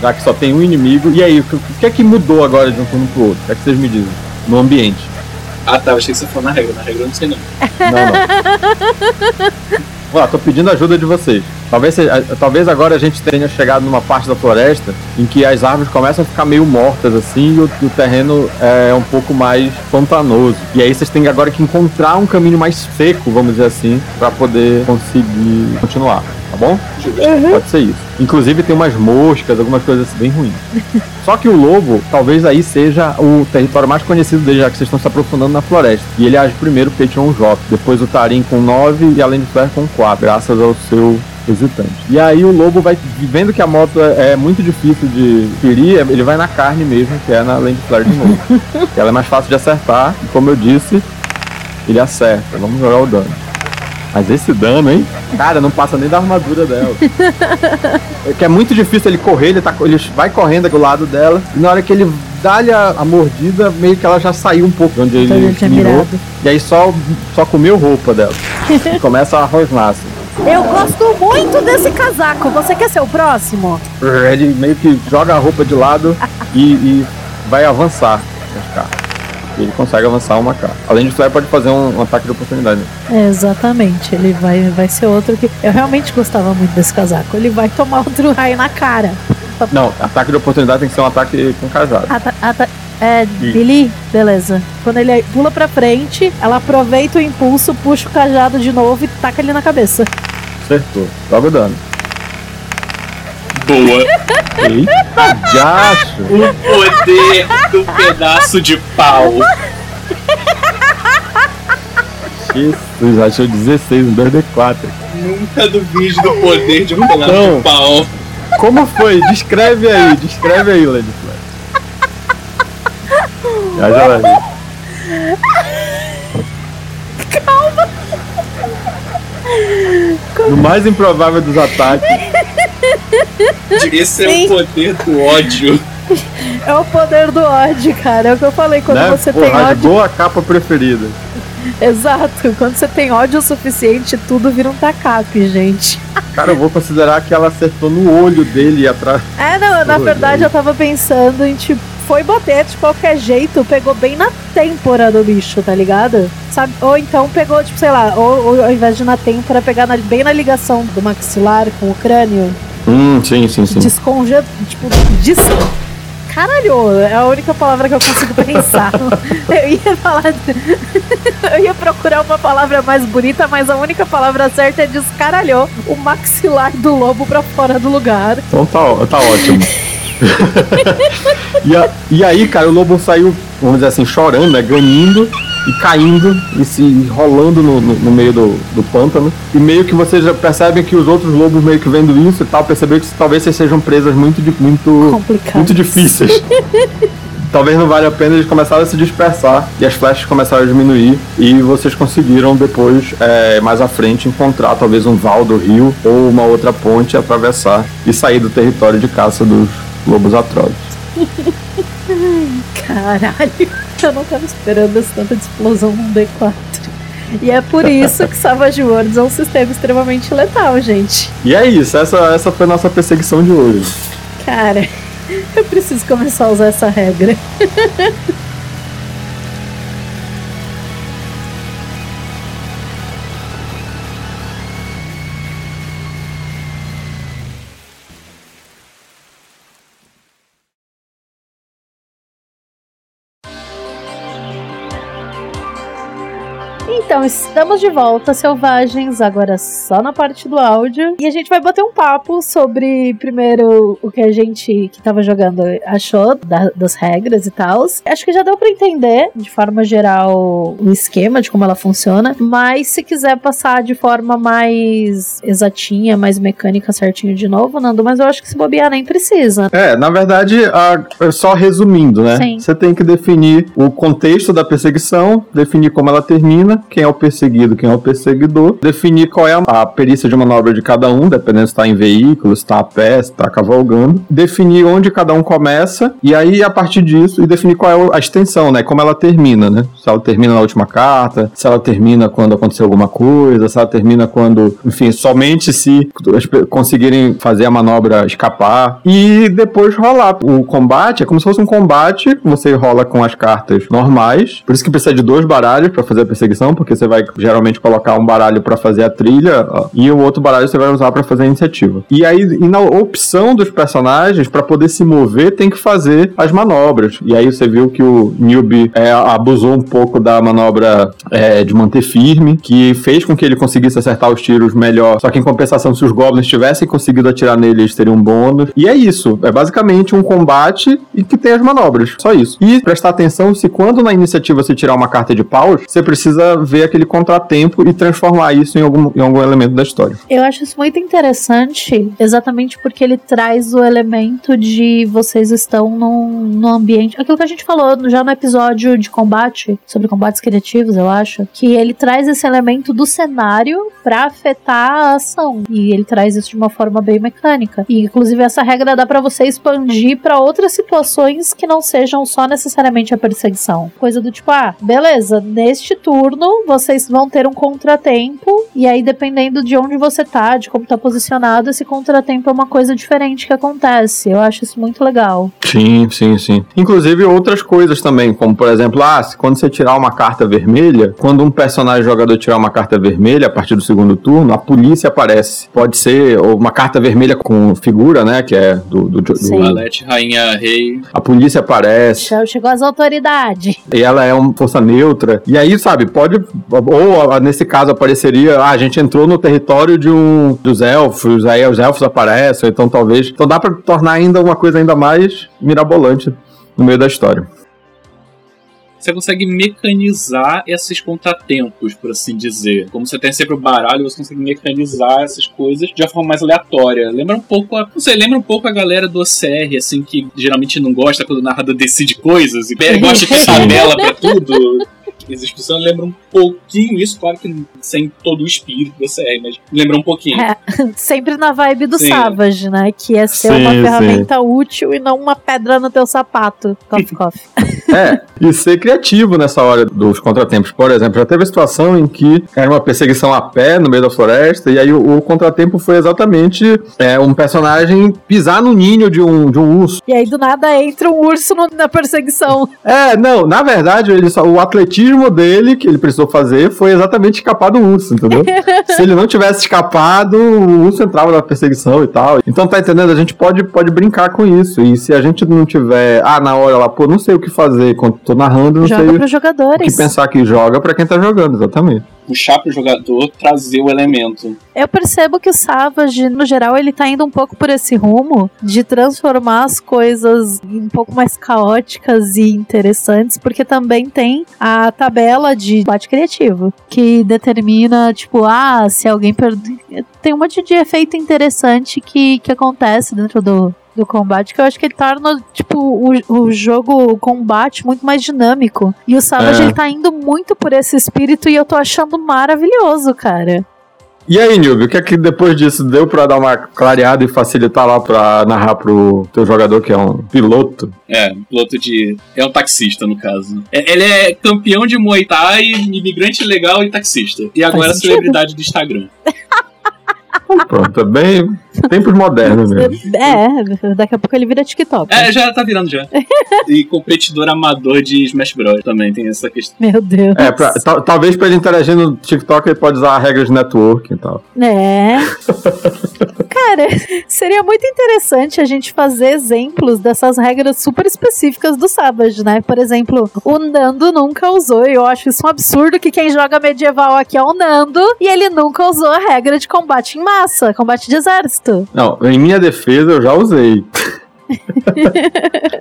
Já que só tem um inimigo. E aí, o que, o que é que mudou agora de um turno pro outro? O que é que vocês me dizem? No ambiente. Ah tá, eu achei que você falou na regra. Na regra eu não sei não. Não, não. Vamos lá, tô pedindo ajuda de vocês. Talvez, seja- talvez agora a gente tenha chegado numa parte da floresta em que as árvores começam a ficar meio mortas assim e o, o terreno é um pouco mais pantanoso. E aí vocês têm agora que encontrar um caminho mais seco, vamos dizer assim, para poder conseguir continuar, tá bom? Pode ser isso. Inclusive tem umas moscas, algumas coisas assim bem ruins. Só que o lobo, talvez aí seja o território mais conhecido dele, já que vocês estão se aprofundando na floresta. E ele age primeiro porque tirou um J. Depois o Tarim com 9 e além de Flare com 4, graças ao seu visitante. E aí o lobo vai, vendo que a moto é, é muito difícil de ferir, ele vai na carne mesmo, que é na Land Flare de novo. Ela é mais fácil de acertar, e como eu disse, ele acerta. Vamos jogar o dano. Mas esse dano, hein? Cara, não passa nem da armadura dela. É que é muito difícil ele correr, ele, tá, ele vai correndo do lado dela, e na hora que ele dá-lhe a, a mordida, meio que ela já saiu um pouco de onde Então ele ele mirou. E aí só, só comeu roupa dela. e começa a rosnar assim. Eu gosto muito desse casaco. Você quer ser o próximo? Ele meio que joga a roupa de lado e, e vai avançar as cartas. Ele consegue avançar uma carta. Além disso, ele pode fazer um, um ataque de oportunidade. É, exatamente. Ele vai, vai ser outro que. Eu realmente gostava muito desse casaco. Ele vai tomar outro raio na cara. Não, ataque de oportunidade tem que ser um ataque com cajado. Ata- ata- é, Billy, beleza. Quando ele pula pra frente, ela aproveita o impulso, puxa o cajado de novo e taca ele na cabeça. Acertou. Joga o dano. Boa. Eita, jacho! O poder do pedaço de pau. Jesus, achou 16, um 2D4. Nunca duvide do poder de um pedaço Então. de pau. Como foi? Descreve aí, descreve aí, Lady Flash. Já já vai ver. No mais improvável dos ataques, Esse é Sim. o poder do ódio. É o poder do ódio, cara. É o que eu falei. Quando né? você Pô, tem ódio. rasgou a capa preferida. Exato. Quando você tem ódio o suficiente, tudo vira um tacape, gente. Cara, eu vou considerar que ela acertou no olho dele e atrás. É, não, na Oi, verdade eu tava pensando em tipo. Foi bater de qualquer jeito, pegou bem na têmpora do bicho, tá ligado? Sabe? Ou então pegou, tipo, sei lá, ou, ou ao invés de na têmpora, pegar na- bem na ligação do maxilar com o crânio. Hum, sim, sim, sim. Desconge... Tipo, des... Caralho, é a única palavra que eu consigo pensar. eu ia falar. eu ia procurar uma palavra mais bonita, mas a única palavra certa é descaralhou o maxilar do lobo pra fora do lugar. Então tá, tá ótimo. e, a, e aí, cara, o lobo saiu, vamos dizer assim, chorando, né? Ganindo e caindo e se rolando no, no, no meio do, do, pântano. E meio que vocês já percebem que os outros lobos meio que vendo isso e tal, perceberam que talvez vocês sejam presas muito, muito, muito difíceis. talvez não valha a pena, eles começaram a se dispersar e as flechas começaram a diminuir e vocês conseguiram depois, é, mais à frente, encontrar talvez um val do rio ou uma outra ponte, atravessar e sair do território de caça dos lobos atrozes. Caralho, eu não tava esperando essa tanta explosão num D4. E é por isso que Savage Worlds é um sistema extremamente letal, gente. E é isso, essa, essa foi a nossa perseguição de hoje. Cara, eu preciso começar a usar essa regra. Então, estamos de volta, selvagens, agora só na parte do áudio. E a gente vai bater um papo sobre, primeiro, o que a gente que tava jogando achou da, das regras e tal. Acho que já deu para entender, de forma geral, o esquema de como ela funciona. Mas se quiser passar de forma mais exatinha, mais mecânica certinho de novo, Nando, mas eu acho que se bobear nem precisa. É, na verdade, a, só resumindo, né? Sim. Você tem que definir o contexto da perseguição, definir como ela termina, quem é o perseguido, quem é o perseguidor, definir qual é a, perícia de manobra de cada um, dependendo se está em veículo, se está a pé, se está cavalgando, definir onde cada um começa e aí a partir disso e definir qual é a extensão, né? Como ela termina, né? Se ela termina na última carta, se ela termina quando aconteceu alguma coisa, se ela termina quando, enfim, somente se conseguirem fazer a manobra escapar e depois rolar. O combate é como se fosse um combate, você rola com as cartas normais, por isso que precisa de dois baralhos para fazer a perseguição, porque você vai geralmente colocar um baralho para fazer a trilha ó, e o outro baralho você vai usar para fazer a iniciativa. E aí, e na opção dos personagens, para poder se mover, tem que fazer as manobras. E aí você viu que o Newbie é, abusou um pouco da manobra é, de manter firme, que fez com que ele conseguisse acertar os tiros melhor. Só que em compensação, se os goblins tivessem conseguido atirar nele, eles teriam um bônus. E é isso. É basicamente um combate e que tem as manobras. Só isso. E prestar atenção se quando na iniciativa você tirar uma carta de paus, você precisa ver aquele contratempo e transformar isso em algum, em algum elemento da história. Eu acho isso muito interessante, exatamente porque ele traz o elemento de vocês estão num, num ambiente. Aquilo que a gente falou já no episódio de combate, sobre combates criativos, eu acho, que ele traz esse elemento do cenário para afetar a ação. E ele traz isso de uma forma bem mecânica. E inclusive essa regra dá para você expandir para outras situações que não sejam só necessariamente a perseguição. Coisa do tipo, ah, beleza, neste turno vocês vão ter um contratempo, e aí, dependendo de onde você tá, de como tá posicionado, esse contratempo é uma coisa diferente que acontece. Eu acho isso muito legal. Sim, sim, sim. Inclusive outras coisas também, como por exemplo, ah, quando você tirar uma carta vermelha, quando um personagem jogador tirar uma carta vermelha a partir do segundo turno, a polícia aparece. Pode ser uma carta vermelha com figura, né? Que é do. do, do Valete, rainha, rei. A polícia aparece. Chegou as autoridades. E ela é uma força neutra. E aí, sabe, pode ou nesse caso apareceria, ah, a gente entrou no território de um dos elfos, aí os elfos aparecem, então talvez. Então dá para tornar ainda uma coisa ainda mais mirabolante no meio da história você consegue mecanizar esses contratempos, por assim dizer. Como você tem sempre o baralho, você consegue mecanizar essas coisas de uma forma mais aleatória. Lembra um pouco, a, não sei, lembra um pouco a galera do OCR, assim, que geralmente não gosta quando o narrador decide coisas e gosta de tabela pra tudo execução lembra um pouquinho isso, claro que sem todo o espírito da série, mas lembra um pouquinho. É, sempre na vibe do sim. Savage, né? Que é ser sim, uma ferramenta sim. útil e não uma pedra no teu sapato. Coffee, coffee. É, e ser criativo nessa hora dos contratempos. Por exemplo, já teve a situação em que era uma perseguição a pé no meio da floresta, e aí o, o contratempo foi exatamente é, um personagem pisar no ninho de um, de um urso. E aí do nada entra um urso no, na perseguição. É, não, na verdade, ele só, o atletismo dele que ele precisou fazer foi exatamente escapar do urso, entendeu? Se ele não tivesse escapado, o urso entrava na perseguição e tal. Então tá entendendo? A gente pode, pode brincar com isso. E se a gente não tiver, ah, na hora lá, pô, não sei o que fazer quando tô narrando, não joga sei pros jogadores. o que pensar que joga para quem tá jogando, exatamente. Puxar pro jogador trazer o elemento. Eu percebo que o Savage, no geral, ele tá indo um pouco por esse rumo de transformar as coisas um pouco mais caóticas e interessantes, porque também tem a tabela de combate criativo, que determina, tipo, ah, se alguém perde. Tem um monte de efeito interessante que, que acontece dentro do, do combate, que eu acho que ele torna, tipo, o, o jogo, o combate muito mais dinâmico. E o Savage, É. ele tá indo muito por esse espírito e eu tô achando maravilhoso, cara. E aí, Nilvio, o que é que depois disso deu pra dar uma clareada e facilitar lá pra narrar pro teu jogador que é um piloto? É, piloto de. É um taxista, no caso. É- ele é campeão de Muay Thai, imigrante legal e taxista. E agora sentido. celebridade do Instagram. Pronto, é bem tempos modernos mesmo. É, daqui a pouco ele vira TikTok. É, já tá virando já. e competidor amador de Smash Bros. também tem essa questão. Meu Deus. É, pra- tal- talvez pra ele interagir no TikTok ele pode usar a regra de network e tal. É. Cara, seria muito interessante a gente fazer exemplos dessas regras super específicas do Savage, né? Por exemplo, o Nando nunca usou, e eu acho isso um absurdo que quem joga medieval aqui é o Nando, e ele nunca usou a regra de combate em massa, combate de exército. Não, em minha defesa eu já usei.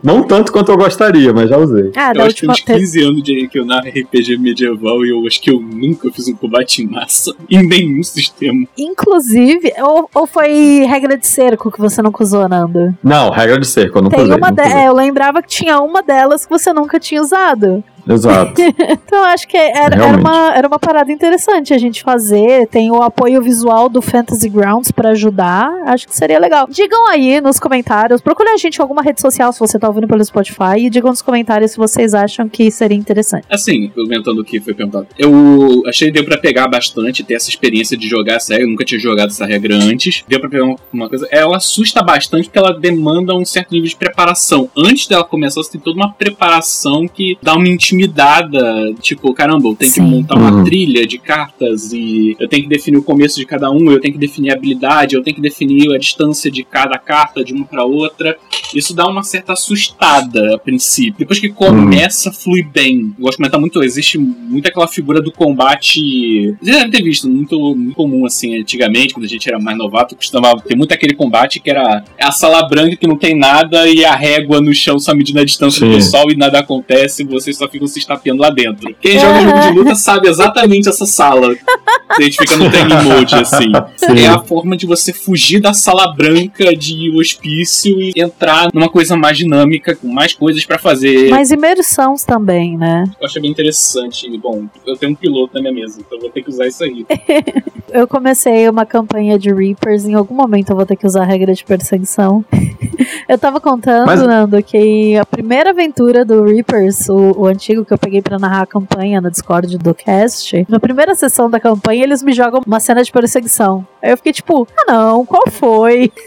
Não tanto quanto eu gostaria, mas já usei. Ah, Eu acho que uns 15 anos de que eu narro RPG medieval e eu acho que eu nunca fiz um combate em massa em nenhum sistema. Inclusive, ou, ou foi regra de cerco que você nunca usou, Nando? Não, regra de cerco, eu nunca Tem usei. uma nunca de... usei. é, eu lembrava que tinha uma delas que você nunca tinha usado. Exato. Então acho que era, era, uma, era uma parada interessante a gente fazer. Tem o apoio visual do Fantasy Grounds pra ajudar. Acho que seria legal. Digam aí nos comentários. Procurem a gente em alguma rede social se você tá ouvindo pelo Spotify. E digam nos comentários se vocês acham que seria interessante. Assim, comentando o que foi perguntado. Eu achei que deu pra pegar bastante, ter essa experiência de jogar essa regra. Eu nunca tinha jogado essa regra antes. Deu pra pegar uma, uma coisa. Ela assusta bastante porque ela demanda um certo nível de preparação. Antes dela começar, você tem toda uma preparação que dá uma intimidada. Tipo, caramba, eu tenho que Sim. montar uma Uhum. trilha de cartas e eu tenho que definir o começo de cada um, eu tenho que definir a habilidade, eu tenho que definir a distância de cada carta de uma pra outra. Isso dá uma certa assustada a princípio. Depois que começa, flui bem. Eu gosto de comentar muito, existe muito aquela figura do combate. Vocês devem ter visto, muito, muito comum assim, antigamente, quando a gente era mais novato, costumava ter muito aquele combate que era a sala branca que não tem nada e a régua no chão só medindo a distância do Sim. pessoal e nada acontece, vocês só ficam se estapeando lá dentro. Quem joga jogo de luta sabe exatamente essa sala. A gente fica no training mode, assim. Sim. É a forma de você fugir da sala branca de hospício e entrar numa coisa mais dinâmica, com mais coisas pra fazer. Mas imersões também, né? Eu achei bem interessante. Bom, eu tenho um piloto na minha mesa, então eu vou ter que usar isso aí. Eu comecei uma campanha de Reapers. Em algum momento eu vou ter que usar a regra de perseguição. Eu tava contando, Mas- Nando, que a primeira aventura do Reapers, o, o antigo que eu peguei pra narrar a campanha no Discord do cast, na primeira sessão da campanha eles me jogam uma cena de perseguição. Aí eu fiquei tipo, ah não, qual foi?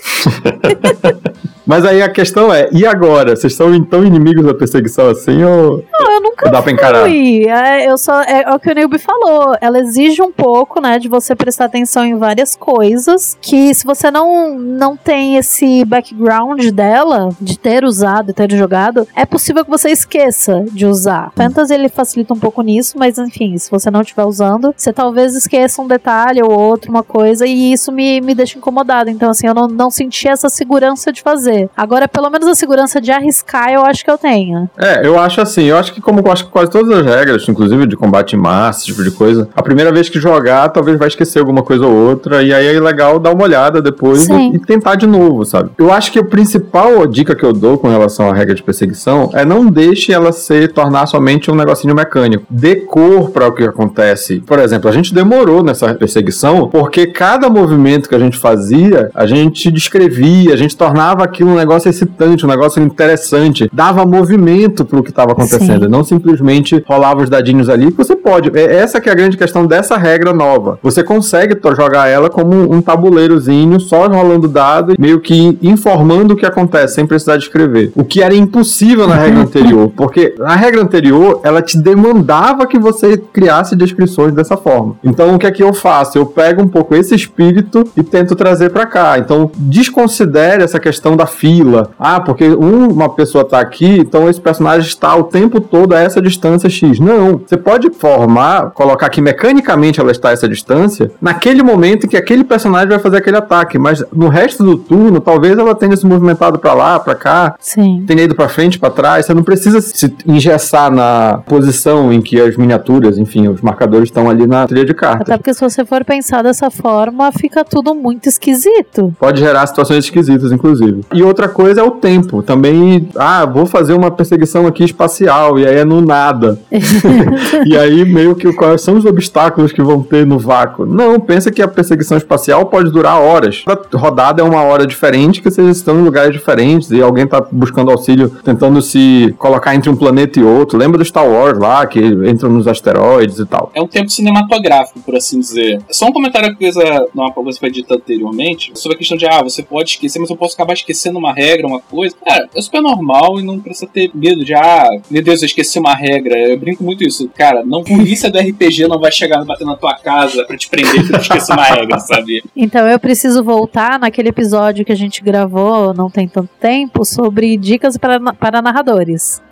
Mas aí a questão é, e agora? Vocês são tão inimigos da perseguição assim ou Não, eu nunca dá pra encarar? fui. É, eu só, é, é o que o Nilby falou. Ela exige um pouco, né, de você prestar atenção em várias coisas. Que se você não, não tem esse background dela, de ter usado e ter jogado, é possível que você esqueça de usar. Fantasy ele facilita um pouco nisso, mas enfim, se você não estiver usando, você talvez esqueça um detalhe ou outro, uma coisa, e isso me, me deixa incomodada. Então, assim, eu não, não senti essa segurança de fazer. Agora, pelo menos a segurança de arriscar, eu acho que eu tenho. É, eu acho assim, eu acho que como eu acho que quase todas as regras, inclusive de combate em massa, esse tipo de coisa, a primeira vez que jogar, talvez vai esquecer alguma coisa ou outra, e aí é legal dar uma olhada depois Sim. e, e tentar de novo, sabe? Eu acho que a principal dica que eu dou com relação à regra de perseguição é não deixe ela se tornar somente um negocinho mecânico. Dê cor para o que acontece. Por exemplo, a gente demorou nessa perseguição porque cada movimento que a gente fazia, a gente descrevia, a gente tornava aquilo um negócio excitante, um negócio interessante, dava movimento pro que estava acontecendo, Sim. não simplesmente rolava os dadinhos ali. Você pode, é essa que é a grande questão dessa regra nova. Você consegue jogar ela como um tabuleirozinho, só rolando dado, meio que informando o que acontece, sem precisar de escrever. O que era impossível na regra anterior, porque a regra anterior, ela te demandava que você criasse descrições dessa forma. Então, o que é que eu faço? Eu pego um pouco esse espírito e tento trazer pra cá. Então, desconsidere essa questão da fila. Ah, porque um- uma pessoa tá aqui, então esse personagem está o tempo todo, a essa distância X. Não, você pode formar, colocar que mecanicamente ela está a essa distância, naquele momento em que aquele personagem vai fazer aquele ataque, mas no resto do turno, talvez ela tenha se movimentado para lá, para cá, Sim. tenha ido para frente, para trás, você não precisa se engessar na posição em que as miniaturas, enfim, os marcadores estão ali na trilha de cartas. Até porque se você for pensar dessa forma, fica tudo muito esquisito. Pode gerar situações esquisitas, inclusive. E outra coisa é o tempo. Também, ah, vou fazer uma perseguição aqui espacial, e aí é no nada. e aí, meio que quais são os obstáculos que vão ter no vácuo? Não, pensa que a perseguição espacial pode durar horas. Cada rodada é uma hora diferente, que vocês estão em lugares diferentes, e alguém tá buscando auxílio, tentando se colocar entre um planeta e outro. Lembra do Star Wars lá, que entram nos asteroides e tal. É um tempo cinematográfico, por assim dizer. Só um comentário que coisa, uma coisa que foi dita anteriormente, sobre a questão de, ah, você pode esquecer, mas eu posso acabar esquecendo uma regra, uma coisa. Cara, é super normal e não precisa ter medo de, ah, meu Deus, eu esqueci uma regra. Eu brinco muito isso. Cara, não polícia do RPG não vai chegar e bater na tua casa pra te prender porque tu esqueceu uma regra, sabe? Então eu preciso voltar naquele episódio que a gente gravou não tem tanto tempo sobre dicas para, para narradores.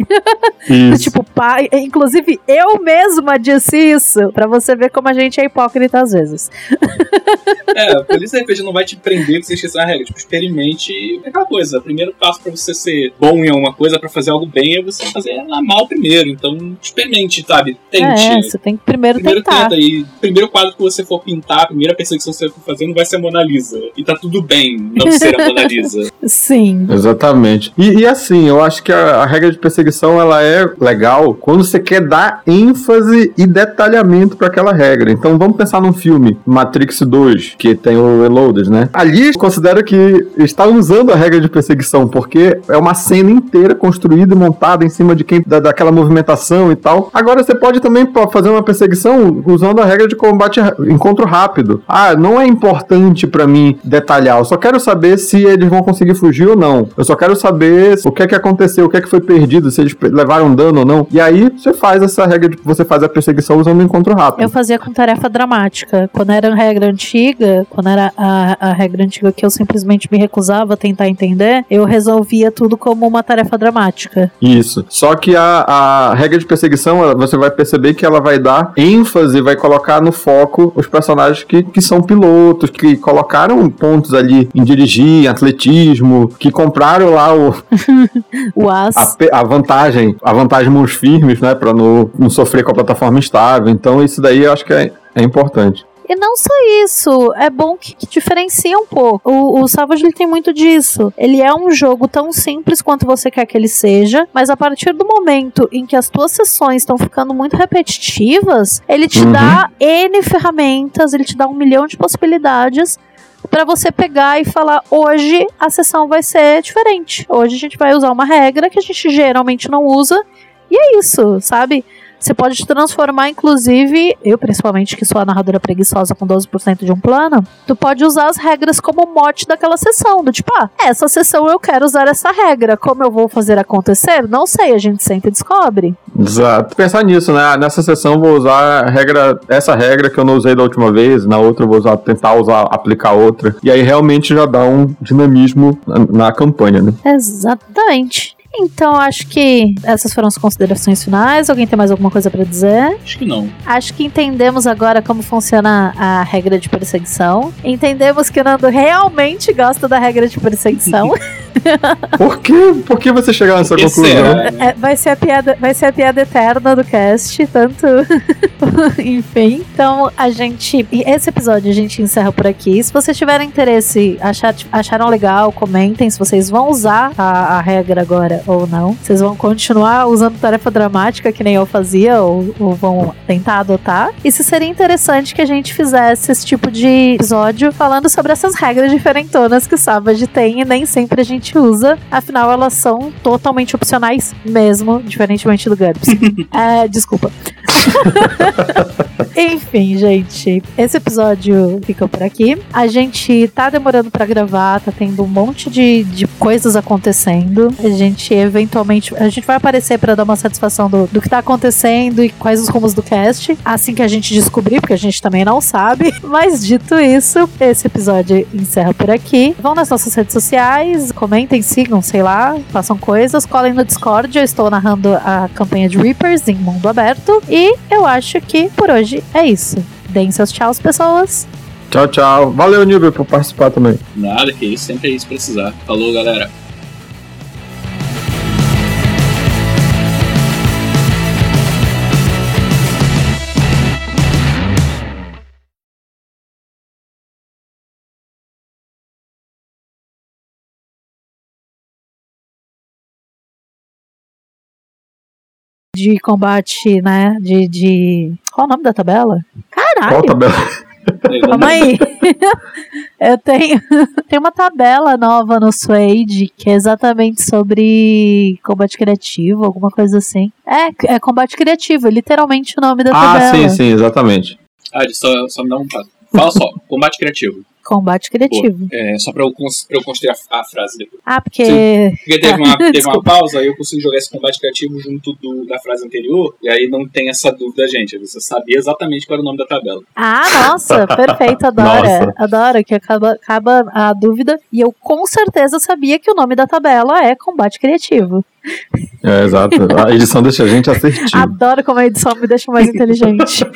Isso. tipo, pai, inclusive eu mesma disse isso, pra você ver como a gente é hipócrita às vezes. É, a polícia RPG não vai te prender porque você esqueceu uma regra. Tipo, experimente é aquela coisa. O primeiro passo pra você ser bom em alguma coisa, pra fazer algo bem, é você fazer ela mal primeiro. Então, experimente, sabe? Tente. É, você tem que primeiro, Primeiro tentar. tenta e primeiro quadro que você for pintar, a primeira perseguição que você for fazer não vai ser a Mona Lisa. E tá tudo bem não ser a Mona Lisa. Sim. Exatamente. E, e assim, eu acho que a, a regra de perseguição ela é legal quando você quer dar ênfase e detalhamento para aquela regra. Então vamos pensar num filme, Matrix 2, que tem o Reloaded, né? Ali considero que está usando a regra de perseguição, porque é uma cena inteira construída e montada em cima de quem da, daquela movimentação e tal. Agora você pode também fazer uma perseguição usando a regra de combate encontro rápido. Ah, não é importante para mim detalhar, eu só quero saber se eles vão conseguir fugir ou não. Eu só quero saber o que é que aconteceu, o que é que foi perdido, se eles levaram dano ou não. E aí você faz essa regra de você faz a perseguição usando o encontro rápido. Eu fazia com tarefa dramática. Quando era regra antiga, quando era a, a regra antiga que eu simplesmente me recusava a tentar entender, eu resolvia tudo como uma tarefa dramática. Isso. Só que a, a regra de perseguição, você vai perceber que ela vai dar ênfase, vai colocar no foco os personagens que, que são pilotos, que colocaram pontos ali em dirigir, em atletismo, que compraram lá o, O as. a, a vantagem, a vantagem mãos firmes, né, pra não, não sofrer com a plataforma instável. Então isso daí eu acho que é, é importante. E não só isso, é bom que, que diferencia um pouco. O, o Savage ele tem muito disso. Ele é um jogo tão simples quanto você quer que ele seja, mas a partir do momento em que as tuas sessões estão ficando muito repetitivas, ele te Uhum. dá N ferramentas, ele te dá um milhão de possibilidades pra você pegar e falar: hoje a sessão vai ser diferente. Hoje a gente vai usar uma regra que a gente geralmente não usa. E é isso, sabe? Você pode te transformar, inclusive, eu principalmente que sou a narradora preguiçosa com 12% de um plano, tu pode usar as regras como mote daquela sessão. Do tipo, ah, essa sessão eu quero usar essa regra. Como eu vou fazer acontecer? Não sei, a gente sempre descobre. Exato. Pensar nisso, né? Ah, Nessa sessão eu vou usar a regra, essa regra que eu não usei da última vez, na outra eu vou usar, tentar usar, aplicar outra. E aí realmente já dá um dinamismo na, na campanha, né? Exatamente. Então, acho que essas foram as considerações finais. Alguém tem mais alguma coisa pra dizer? Acho que não. Acho que entendemos agora como funciona a regra de perseguição. Entendemos que o Nando realmente gosta da regra de perseguição. Por que, por que você chegar nessa Por que conclusão? será? É, vai, ser a piada, vai ser a piada eterna do cast, tanto. Enfim. Então, a gente. e Esse episódio a gente encerra por aqui. Se vocês tiverem interesse, achar, acharam legal, comentem se vocês vão usar a, a regra agora ou não. Vocês vão continuar usando tarefa dramática, que nem eu fazia, ou, ou vão tentar adotar. E se seria interessante que a gente fizesse esse tipo de episódio falando sobre essas regras diferentonas que o Savage tem e nem sempre a gente usa. Afinal, elas são totalmente opcionais mesmo, diferentemente do GURPS. É, desculpa. Enfim, gente, esse episódio ficou por aqui. A gente tá demorando pra gravar, tá tendo um monte de, de coisas acontecendo. A gente eventualmente. A gente vai aparecer pra dar uma satisfação do, do que tá acontecendo e quais os rumos do cast. Assim que a gente descobrir, porque a gente também não sabe. Mas dito isso, esse episódio encerra por aqui. Vão nas nossas redes sociais, comentem, sigam, sei lá, façam coisas, colhem no Discord. Eu estou narrando a campanha de Reapers em mundo aberto. E eu acho que por hoje é isso. Deem seus tchauz, pessoas. Tchau, tchau. Valeu, Nilber, por participar também. Nada, que isso, sempre é isso precisar. Falou, galera. De combate, né? De. de... Qual o nome da tabela? Caralho! Qual tabela? Calma aí. Eu tenho, tem uma tabela nova no Suede que é exatamente sobre combate criativo, alguma coisa assim. É, é combate criativo, é literalmente o nome da Ah, tabela. sim, sim, exatamente. Ah, só, só me dá um passo. Fala só, combate criativo. Combate criativo. É, só pra eu, pra eu construir a, a frase depois. Ah, porque. Porque teve uma, teve uma pausa, aí eu consigo jogar esse combate criativo junto do, da frase anterior, e aí não tem essa dúvida, gente. Você sabia exatamente qual era o nome da tabela. Ah, nossa, perfeito, adoro. Nossa. Adoro que acaba, acaba a dúvida. E eu com certeza sabia que o nome da tabela é combate criativo. É, exato. A edição deixa a gente assertivo. Adoro como a edição me deixa mais inteligente.